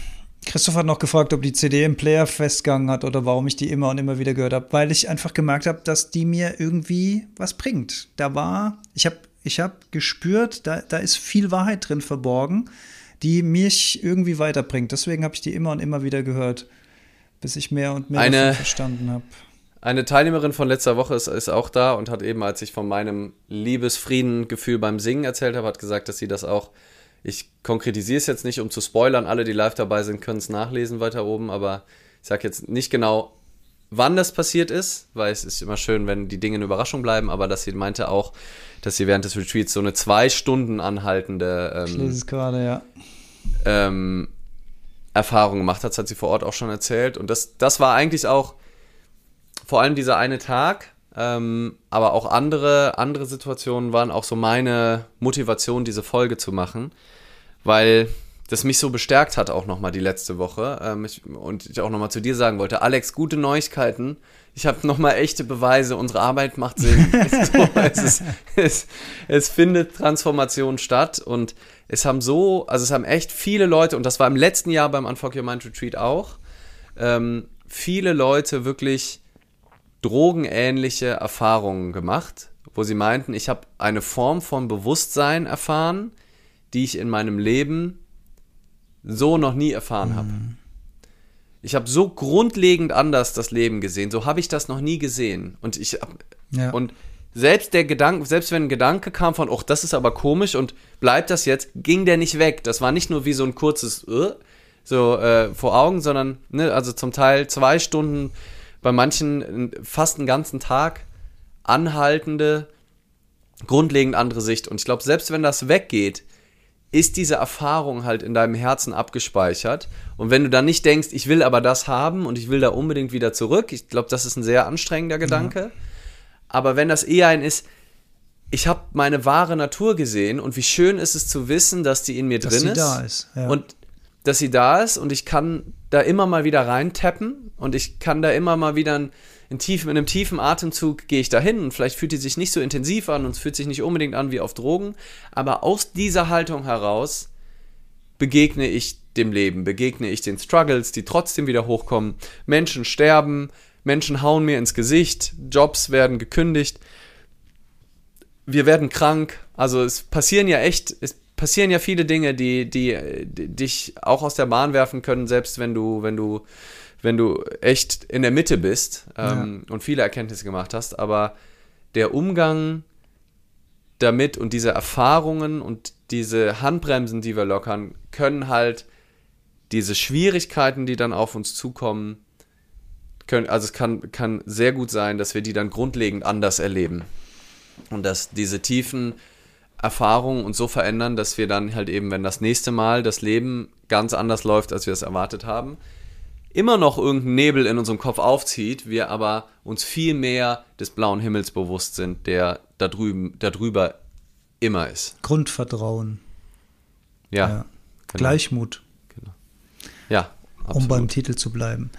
Christoph hat noch gefragt, ob die CD im Player festgegangen hat oder warum ich die immer und immer wieder gehört habe, weil ich einfach gemerkt habe, dass die mir irgendwie was bringt. Da war, ich habe ich hab gespürt, da, da ist viel Wahrheit drin verborgen, die mich irgendwie weiterbringt. Deswegen habe ich die immer und immer wieder gehört, bis ich mehr und mehr Eine- verstanden habe. Eine Teilnehmerin von letzter Woche ist, ist auch da und hat eben, als ich von meinem Liebesfrieden-Gefühl beim Singen erzählt habe, hat gesagt, dass sie das auch. Ich konkretisiere es jetzt nicht, um zu spoilern. Alle, die live dabei sind, können es nachlesen weiter oben, aber ich sage jetzt nicht genau, wann das passiert ist, weil es ist immer schön, wenn die Dinge eine Überraschung bleiben, aber dass sie meinte auch, dass sie während des Retreats so eine zwei Stunden anhaltende ähm, gerade, ja. ähm, Erfahrung gemacht hat, das hat sie vor Ort auch schon erzählt. Und das, das war eigentlich auch vor allem dieser eine Tag, ähm, aber auch andere, andere Situationen waren auch so meine Motivation, diese Folge zu machen, weil das mich so bestärkt hat auch nochmal die letzte Woche. Ähm, ich, und ich auch nochmal zu dir sagen wollte, Alex, gute Neuigkeiten. Ich habe nochmal echte Beweise, unsere Arbeit macht Sinn. [LAUGHS] so, es, ist, es, es findet Transformation statt und es haben so, also es haben echt viele Leute, und das war im letzten Jahr beim Unfuck Your Mind Retreat auch, ähm, viele Leute wirklich drogenähnliche Erfahrungen gemacht, wo sie meinten, ich habe eine Form von Bewusstsein erfahren, die ich in meinem Leben so noch nie erfahren habe. Ich habe so grundlegend anders das Leben gesehen, so habe ich das noch nie gesehen. Und ich hab, Ja. und selbst der Gedanke, selbst wenn ein Gedanke kam von, oh, das ist aber komisch und bleibt das jetzt, ging der nicht weg. Das war nicht nur wie so ein kurzes äh, so äh, vor Augen, sondern ne, also zum Teil zwei Stunden, bei manchen fast einen ganzen Tag anhaltende, grundlegend andere Sicht. Und ich glaube, selbst wenn das weggeht, ist diese Erfahrung halt in deinem Herzen abgespeichert. Und wenn du dann nicht denkst, ich will aber das haben und ich will da unbedingt wieder zurück, ich glaube, das ist ein sehr anstrengender Gedanke. Aber wenn das eher ein ist, ich habe meine wahre Natur gesehen und wie schön ist es zu wissen, dass die in mir Dass drin ist. da ist, ja. Und dass sie da ist und ich kann da immer mal wieder reintappen und ich kann da immer mal wieder in, in, tiefen, in einem tiefen Atemzug gehe ich da hin und vielleicht fühlt die sich nicht so intensiv an und es fühlt sich nicht unbedingt an wie auf Drogen, aber aus dieser Haltung heraus begegne ich dem Leben, begegne ich den Struggles, die trotzdem wieder hochkommen. Menschen sterben, Menschen hauen mir ins Gesicht, Jobs werden gekündigt, wir werden krank. Also es passieren ja echt, es passieren ja viele Dinge, die, die, die dich auch aus der Bahn werfen können, selbst wenn du, wenn du, wenn du echt in der Mitte bist ähm, und viele Erkenntnisse gemacht hast. Aber der Umgang damit und diese Erfahrungen und diese Handbremsen, die wir lockern, können halt diese Schwierigkeiten, die dann auf uns zukommen, können, also es kann, kann sehr gut sein, dass wir die dann grundlegend anders erleben. Und dass diese tiefen Erfahrungen uns so verändern, dass wir dann halt eben, wenn das nächste Mal das Leben ganz anders läuft, als wir es erwartet haben, immer noch irgendein Nebel in unserem Kopf aufzieht, wir aber uns viel mehr des blauen Himmels bewusst sind, der da drüben, da drüber immer ist. Grundvertrauen. Ja. Ja. genau. Gleichmut, Ja. um absolut. beim Titel zu bleiben.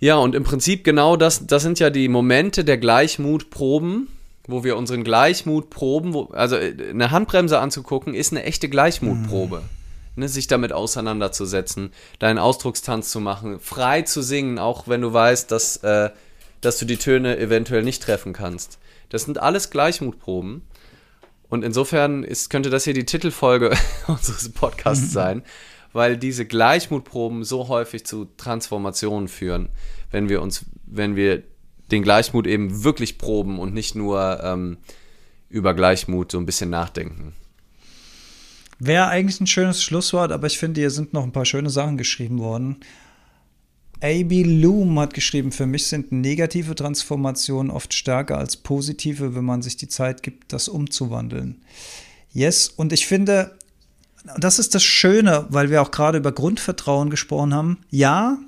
Ja, und im Prinzip genau das, das sind ja die Momente der Gleichmutproben, wo wir unseren Gleichmut proben. Wo, also äh, eine Handbremse anzugucken, ist eine echte Gleichmutprobe. Ne, sich damit auseinanderzusetzen, deinen Ausdruckstanz zu machen, frei zu singen, auch wenn du weißt, dass, äh, dass du die Töne eventuell nicht treffen kannst. Das sind alles Gleichmutproben. Und insofern ist, könnte das hier die Titelfolge [LAUGHS] unseres Podcasts mhm. sein, weil diese Gleichmutproben so häufig zu Transformationen führen, wenn wir uns, wenn wir den Gleichmut eben wirklich proben und nicht nur ähm, über Gleichmut so ein bisschen nachdenken. Wäre eigentlich ein schönes Schlusswort, aber ich finde, hier sind noch ein paar schöne Sachen geschrieben worden. A.B. Loom hat geschrieben, für mich sind negative Transformationen oft stärker als positive, wenn man sich die Zeit gibt, das umzuwandeln. Yes, und ich finde, das ist das Schöne, weil wir auch gerade über Grundvertrauen gesprochen haben. Ja,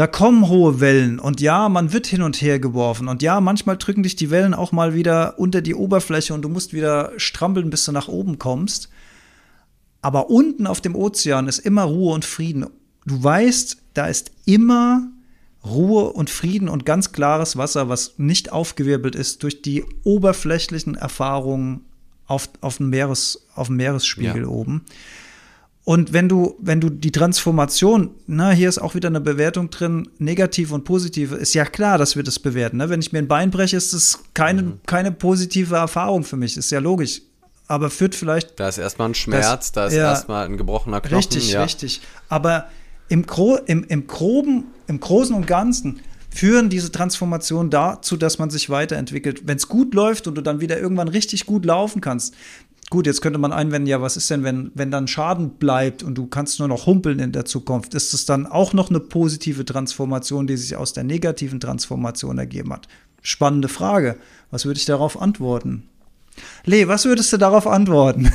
da kommen hohe Wellen und ja, man wird hin und her geworfen und ja, manchmal drücken dich die Wellen auch mal wieder unter die Oberfläche und du musst wieder strampeln, bis du nach oben kommst. Aber unten auf dem Ozean ist immer Ruhe und Frieden. Du weißt, da ist immer Ruhe und Frieden und ganz klares Wasser, was nicht aufgewirbelt ist durch die oberflächlichen Erfahrungen auf, auf, dem, Meeres, auf dem Meeresspiegel ja. oben. Und wenn du, wenn du die Transformation, na, hier ist auch wieder eine Bewertung drin, negative und positive, ist ja klar, dass wir das bewerten. Ne? Wenn ich mir ein Bein breche, ist das keine, mhm. keine positive Erfahrung für mich. Ist ja logisch. Aber führt vielleicht. Da ist erstmal ein Schmerz, das, da ist ja, erstmal ein gebrochener Knochen. Richtig, ja. richtig. Aber im, Gro im, im, Groben, im Großen und Ganzen führen diese Transformationen dazu, dass man sich weiterentwickelt. Wenn es gut läuft und du dann wieder irgendwann richtig gut laufen kannst. Gut, jetzt könnte man einwenden, ja, was ist denn, wenn, wenn dann Schaden bleibt und du kannst nur noch humpeln in der Zukunft? Ist es dann auch noch eine positive Transformation, die sich aus der negativen Transformation ergeben hat? Spannende Frage. Was würde ich darauf antworten? Lee, was würdest du darauf antworten?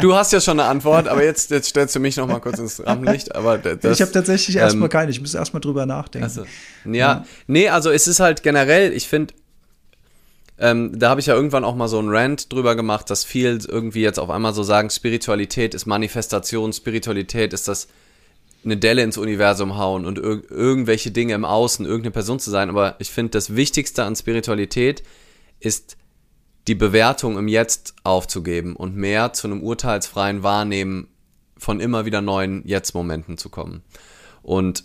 Du hast ja schon eine Antwort, aber jetzt, jetzt stellst du mich noch mal kurz ins Rampenlicht. Aber das, ich habe tatsächlich ähm, erstmal keine. Ich muss erstmal drüber nachdenken. Also, ja, ja, nee, also es ist halt generell, ich finde, ähm, da habe ich ja irgendwann auch mal so einen Rant drüber gemacht, dass viel irgendwie jetzt auf einmal so sagen, Spiritualität ist Manifestation, Spiritualität ist das eine Delle ins Universum hauen und ir irgendwelche Dinge im Außen, irgendeine Person zu sein. Aber ich finde, das Wichtigste an Spiritualität ist die Bewertung im Jetzt aufzugeben und mehr zu einem urteilsfreien Wahrnehmen von immer wieder neuen Jetzt-Momenten zu kommen. Und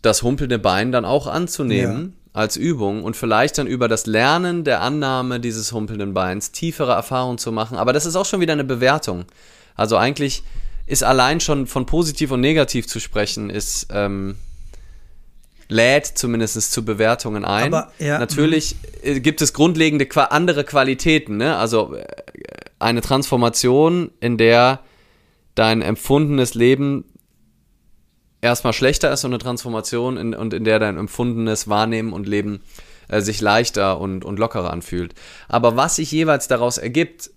das humpelnde Bein dann auch anzunehmen ja. Als Übung und vielleicht dann über das Lernen der Annahme dieses humpelnden Beins tiefere Erfahrungen zu machen. Aber das ist auch schon wieder eine Bewertung. Also eigentlich ist allein schon von positiv und negativ zu sprechen, ist ähm, lädt zumindest zu Bewertungen ein. Aber, ja, Natürlich mh. gibt es grundlegende andere Qualitäten, ne? Also äh, eine Transformation, in der dein empfundenes Leben erstmal schlechter ist und eine Transformation in, und in der dein empfundenes Wahrnehmen und Leben äh, sich leichter und, und lockerer anfühlt. Aber was sich jeweils daraus ergibt,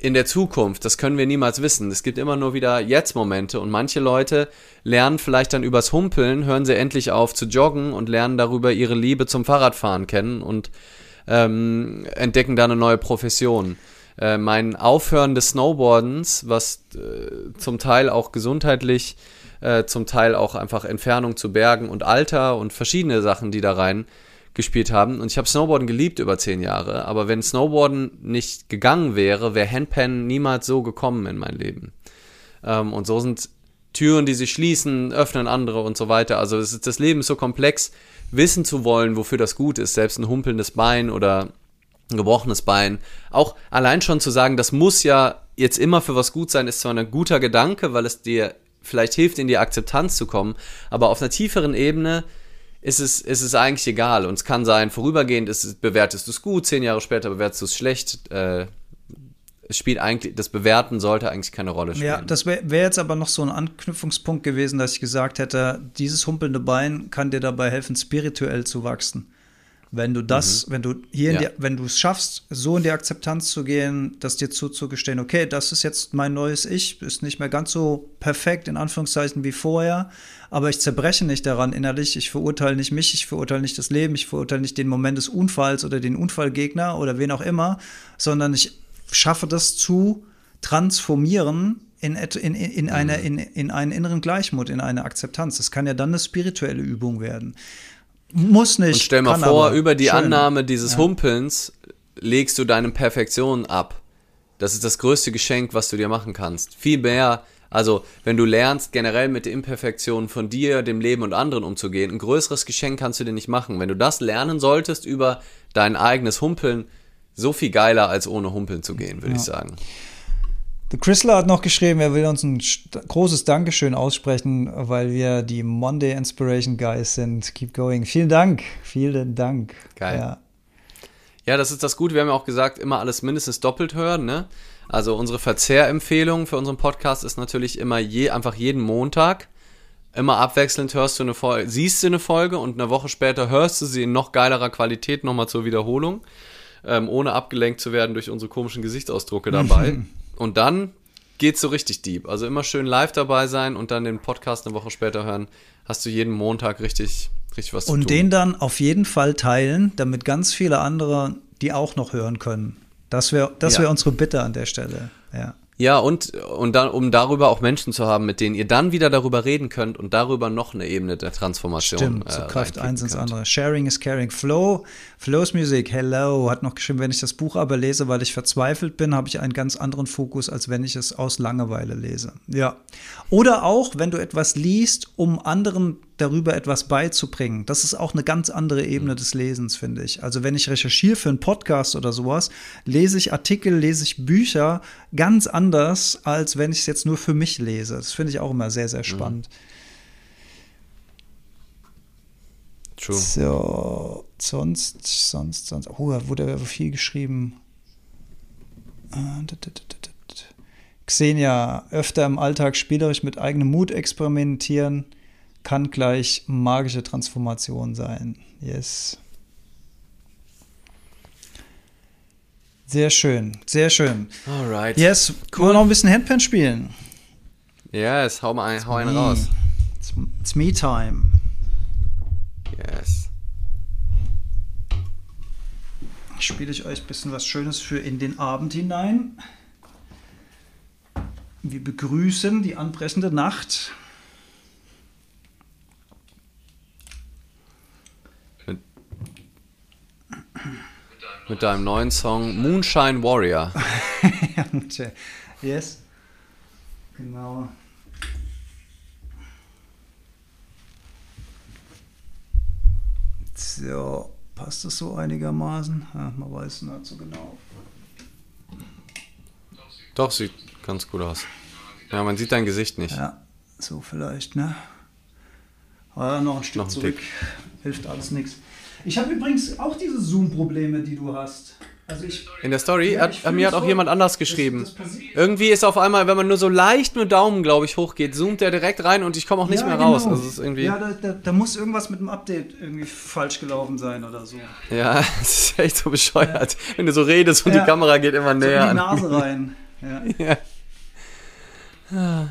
in der Zukunft, das können wir niemals wissen. Es gibt immer nur wieder Jetzt-Momente und manche Leute lernen vielleicht dann übers Humpeln, hören sie endlich auf zu joggen und lernen darüber ihre Liebe zum Fahrradfahren kennen und ähm, entdecken da eine neue Profession. Äh, mein Aufhören des Snowboardens, was äh, zum Teil auch gesundheitlich, äh, zum Teil auch einfach Entfernung zu Bergen und Alter und verschiedene Sachen, die da rein gespielt haben. Und ich habe Snowboarden geliebt über zehn Jahre. Aber wenn Snowboarden nicht gegangen wäre, wäre Handpan niemals so gekommen in mein Leben. Ähm, und so sind Türen, die sich schließen, öffnen andere und so weiter. Also ist, das Leben ist so komplex, wissen zu wollen, wofür das gut ist. Selbst ein humpelndes Bein oder ein gebrochenes Bein. Auch allein schon zu sagen, das muss ja jetzt immer für was gut sein, ist zwar ein guter Gedanke, weil es dir vielleicht hilft, in die Akzeptanz zu kommen, aber auf einer tieferen Ebene ist es, ist es eigentlich egal. Und es kann sein, vorübergehend ist es, bewertest du es gut, zehn Jahre später bewertest du es schlecht. Äh, es spielt eigentlich, das Bewerten sollte eigentlich keine Rolle spielen. Ja, das wäre wär jetzt aber noch so ein Anknüpfungspunkt gewesen, dass ich gesagt hätte, dieses humpelnde Bein kann dir dabei helfen, spirituell zu wachsen. Wenn du das, mhm. wenn du hier, ja. die, wenn du es schaffst, so in die Akzeptanz zu gehen, das dir zuzugestehen, okay, das ist jetzt mein neues Ich, ist nicht mehr ganz so perfekt in Anführungszeichen wie vorher, aber ich zerbreche nicht daran innerlich, ich verurteile nicht mich, ich verurteile nicht das Leben, ich verurteile nicht den Moment des Unfalls oder den Unfallgegner oder wen auch immer, sondern ich schaffe das zu transformieren in, in, in, eine, mhm. in, in einen inneren Gleichmut, in eine Akzeptanz. Das kann ja dann eine spirituelle Übung werden. Muss nicht. Und stell mal vor, über die Schön. Annahme dieses ja. Humpelns legst du deine Perfektion ab. Das ist das größte Geschenk, was du dir machen kannst. Viel mehr Also, wenn du lernst, generell mit der Imperfektion von dir, dem Leben und anderen umzugehen, ein größeres Geschenk kannst du dir nicht machen. Wenn du das lernen solltest über dein eigenes Humpeln, so viel geiler als ohne Humpeln zu gehen, würde ja. ich sagen. The Chrysler hat noch geschrieben, er will uns ein großes Dankeschön aussprechen, weil wir die Monday Inspiration Guys sind. Keep going. Vielen Dank. Vielen Dank. Geil. Ja. ja, das ist das Gute. Wir haben ja auch gesagt, immer alles mindestens doppelt hören, ne? Also unsere Verzehrempfehlung für unseren Podcast ist natürlich immer je, einfach jeden Montag. Immer abwechselnd hörst du eine Folge, siehst du eine Folge und eine Woche später hörst du sie in noch geilerer Qualität nochmal zur Wiederholung, ähm, ohne abgelenkt zu werden durch unsere komischen Gesichtsausdrucke dabei. [LAUGHS] und dann geht's so richtig deep. Also immer schön live dabei sein und dann den Podcast eine Woche später hören. Hast du jeden Montag richtig, richtig was und zu tun. Und den dann auf jeden Fall teilen, damit ganz viele andere die auch noch hören können. Das wäre das wär ja. unsere Bitte an der Stelle. Ja. Ja, und, und dann, um darüber auch Menschen zu haben, mit denen ihr dann wieder darüber reden könnt und darüber noch eine Ebene der Transformation. Stimmt, so äh, eins ins andere. Sharing is caring. Flow, Flows Music, hello, hat noch geschrieben, wenn ich das Buch aber lese, weil ich verzweifelt bin, habe ich einen ganz anderen Fokus, als wenn ich es aus Langeweile lese. Ja. Oder auch, wenn du etwas liest, um anderen darüber etwas beizubringen. Das ist auch eine ganz andere Ebene des Lesens, finde ich. Also wenn ich recherchiere für einen Podcast oder sowas, lese ich Artikel, lese ich Bücher ganz anders, als wenn ich es jetzt nur für mich lese. Das finde ich auch immer sehr, sehr mhm. spannend. True. So, sonst, sonst, sonst. Oh, da wurde viel geschrieben. Äh, Xenia, öfter im Alltag spielerisch mit eigenem Mut experimentieren kann gleich magische Transformation sein. Yes. Sehr schön, sehr schön. Alright. Yes, cool. wir noch ein bisschen Handpan spielen? Yes, hau mal ein, hau einen raus. It's, it's me time. Yes. Spiele ich euch ein bisschen was Schönes für in den Abend hinein. Wir begrüßen die anbrechende Nacht. Mit deinem neuen Song Moonshine Warrior. [LAUGHS] yes. Genau. So, passt das so einigermaßen? Ja, man weiß nicht so genau. Doch, sieht ganz gut aus. Ja, man sieht dein Gesicht nicht. Ja, so vielleicht, ne? Aber noch ein Stück noch ein zurück. Dick. Hilft alles nichts. Ich habe übrigens auch diese Zoom-Probleme, die du hast. Also ich, in der Story ja, hat, mir hat auch so, jemand anders geschrieben. Das, das Irgendwie ist auf einmal, wenn man nur so leicht mit Daumen, glaube ich, hochgeht, zoomt der direkt rein und ich komme auch nicht ja, mehr genau. raus. Also ist irgendwie ja, da, da, da, muss irgendwas mit dem Update irgendwie falsch gelaufen sein oder so. Ja, [LAUGHS] das ist echt so bescheuert, ja. wenn du so redest und die Kamera geht immer näher. So in die Nase rein. ja. [LAUGHS] ja.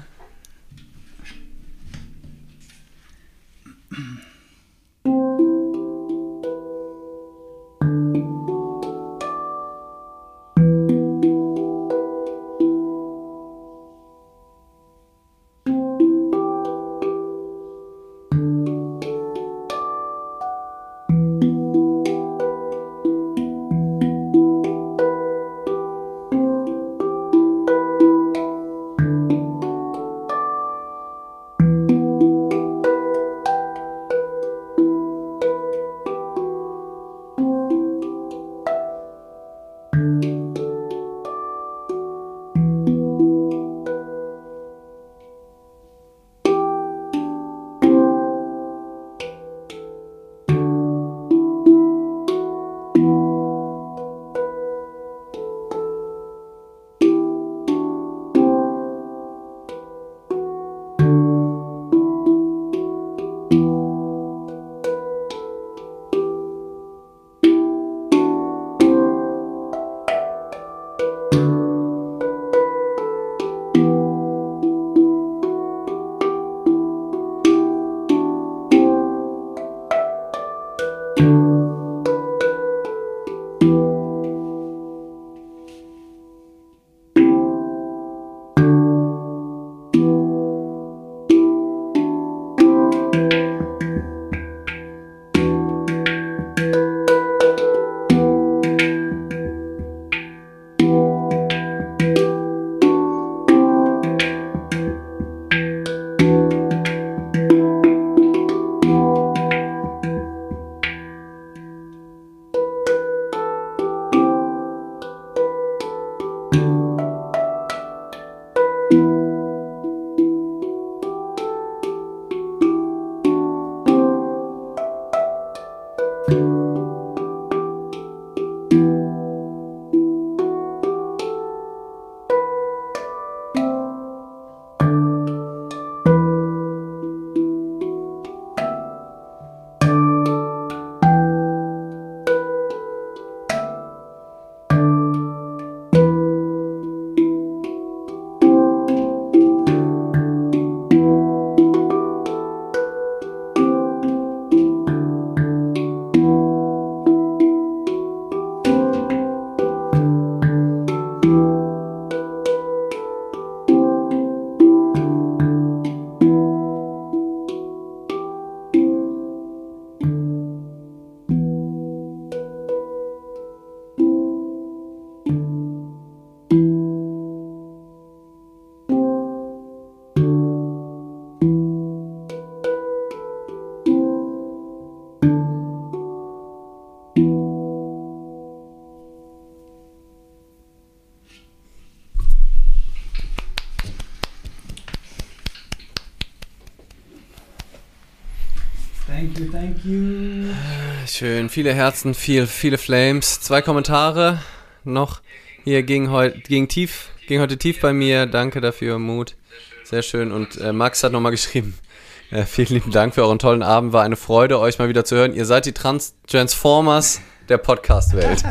Viele Herzen, viel, viele Flames. Zwei Kommentare noch. Hier ging, heut, ging, tief, ging heute tief bei mir. Danke dafür, Mut. Sehr schön. Und äh, Max hat nochmal geschrieben. [LAUGHS] Äh, vielen lieben Dank für euren tollen Abend. War eine Freude, euch mal wieder zu hören. Ihr seid die Trans Transformers der Podcast-Welt.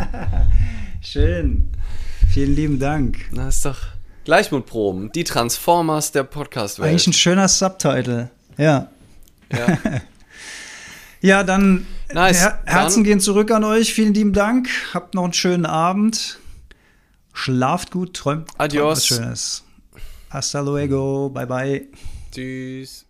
[LAUGHS] Schön. Vielen lieben Dank. Na, ist doch Gleichmutproben. Die Transformers der Podcast-Welt. Eigentlich ein schöner Subtitle. Ja. Ja. [LAUGHS] Ja, dann Nice. Her Herzen Dann- gehen zurück an euch. Vielen lieben Dank. Habt noch einen schönen Abend. Schlaft gut, träumt, träumt Adios. was Schönes. Hasta luego. Bye bye. Tschüss.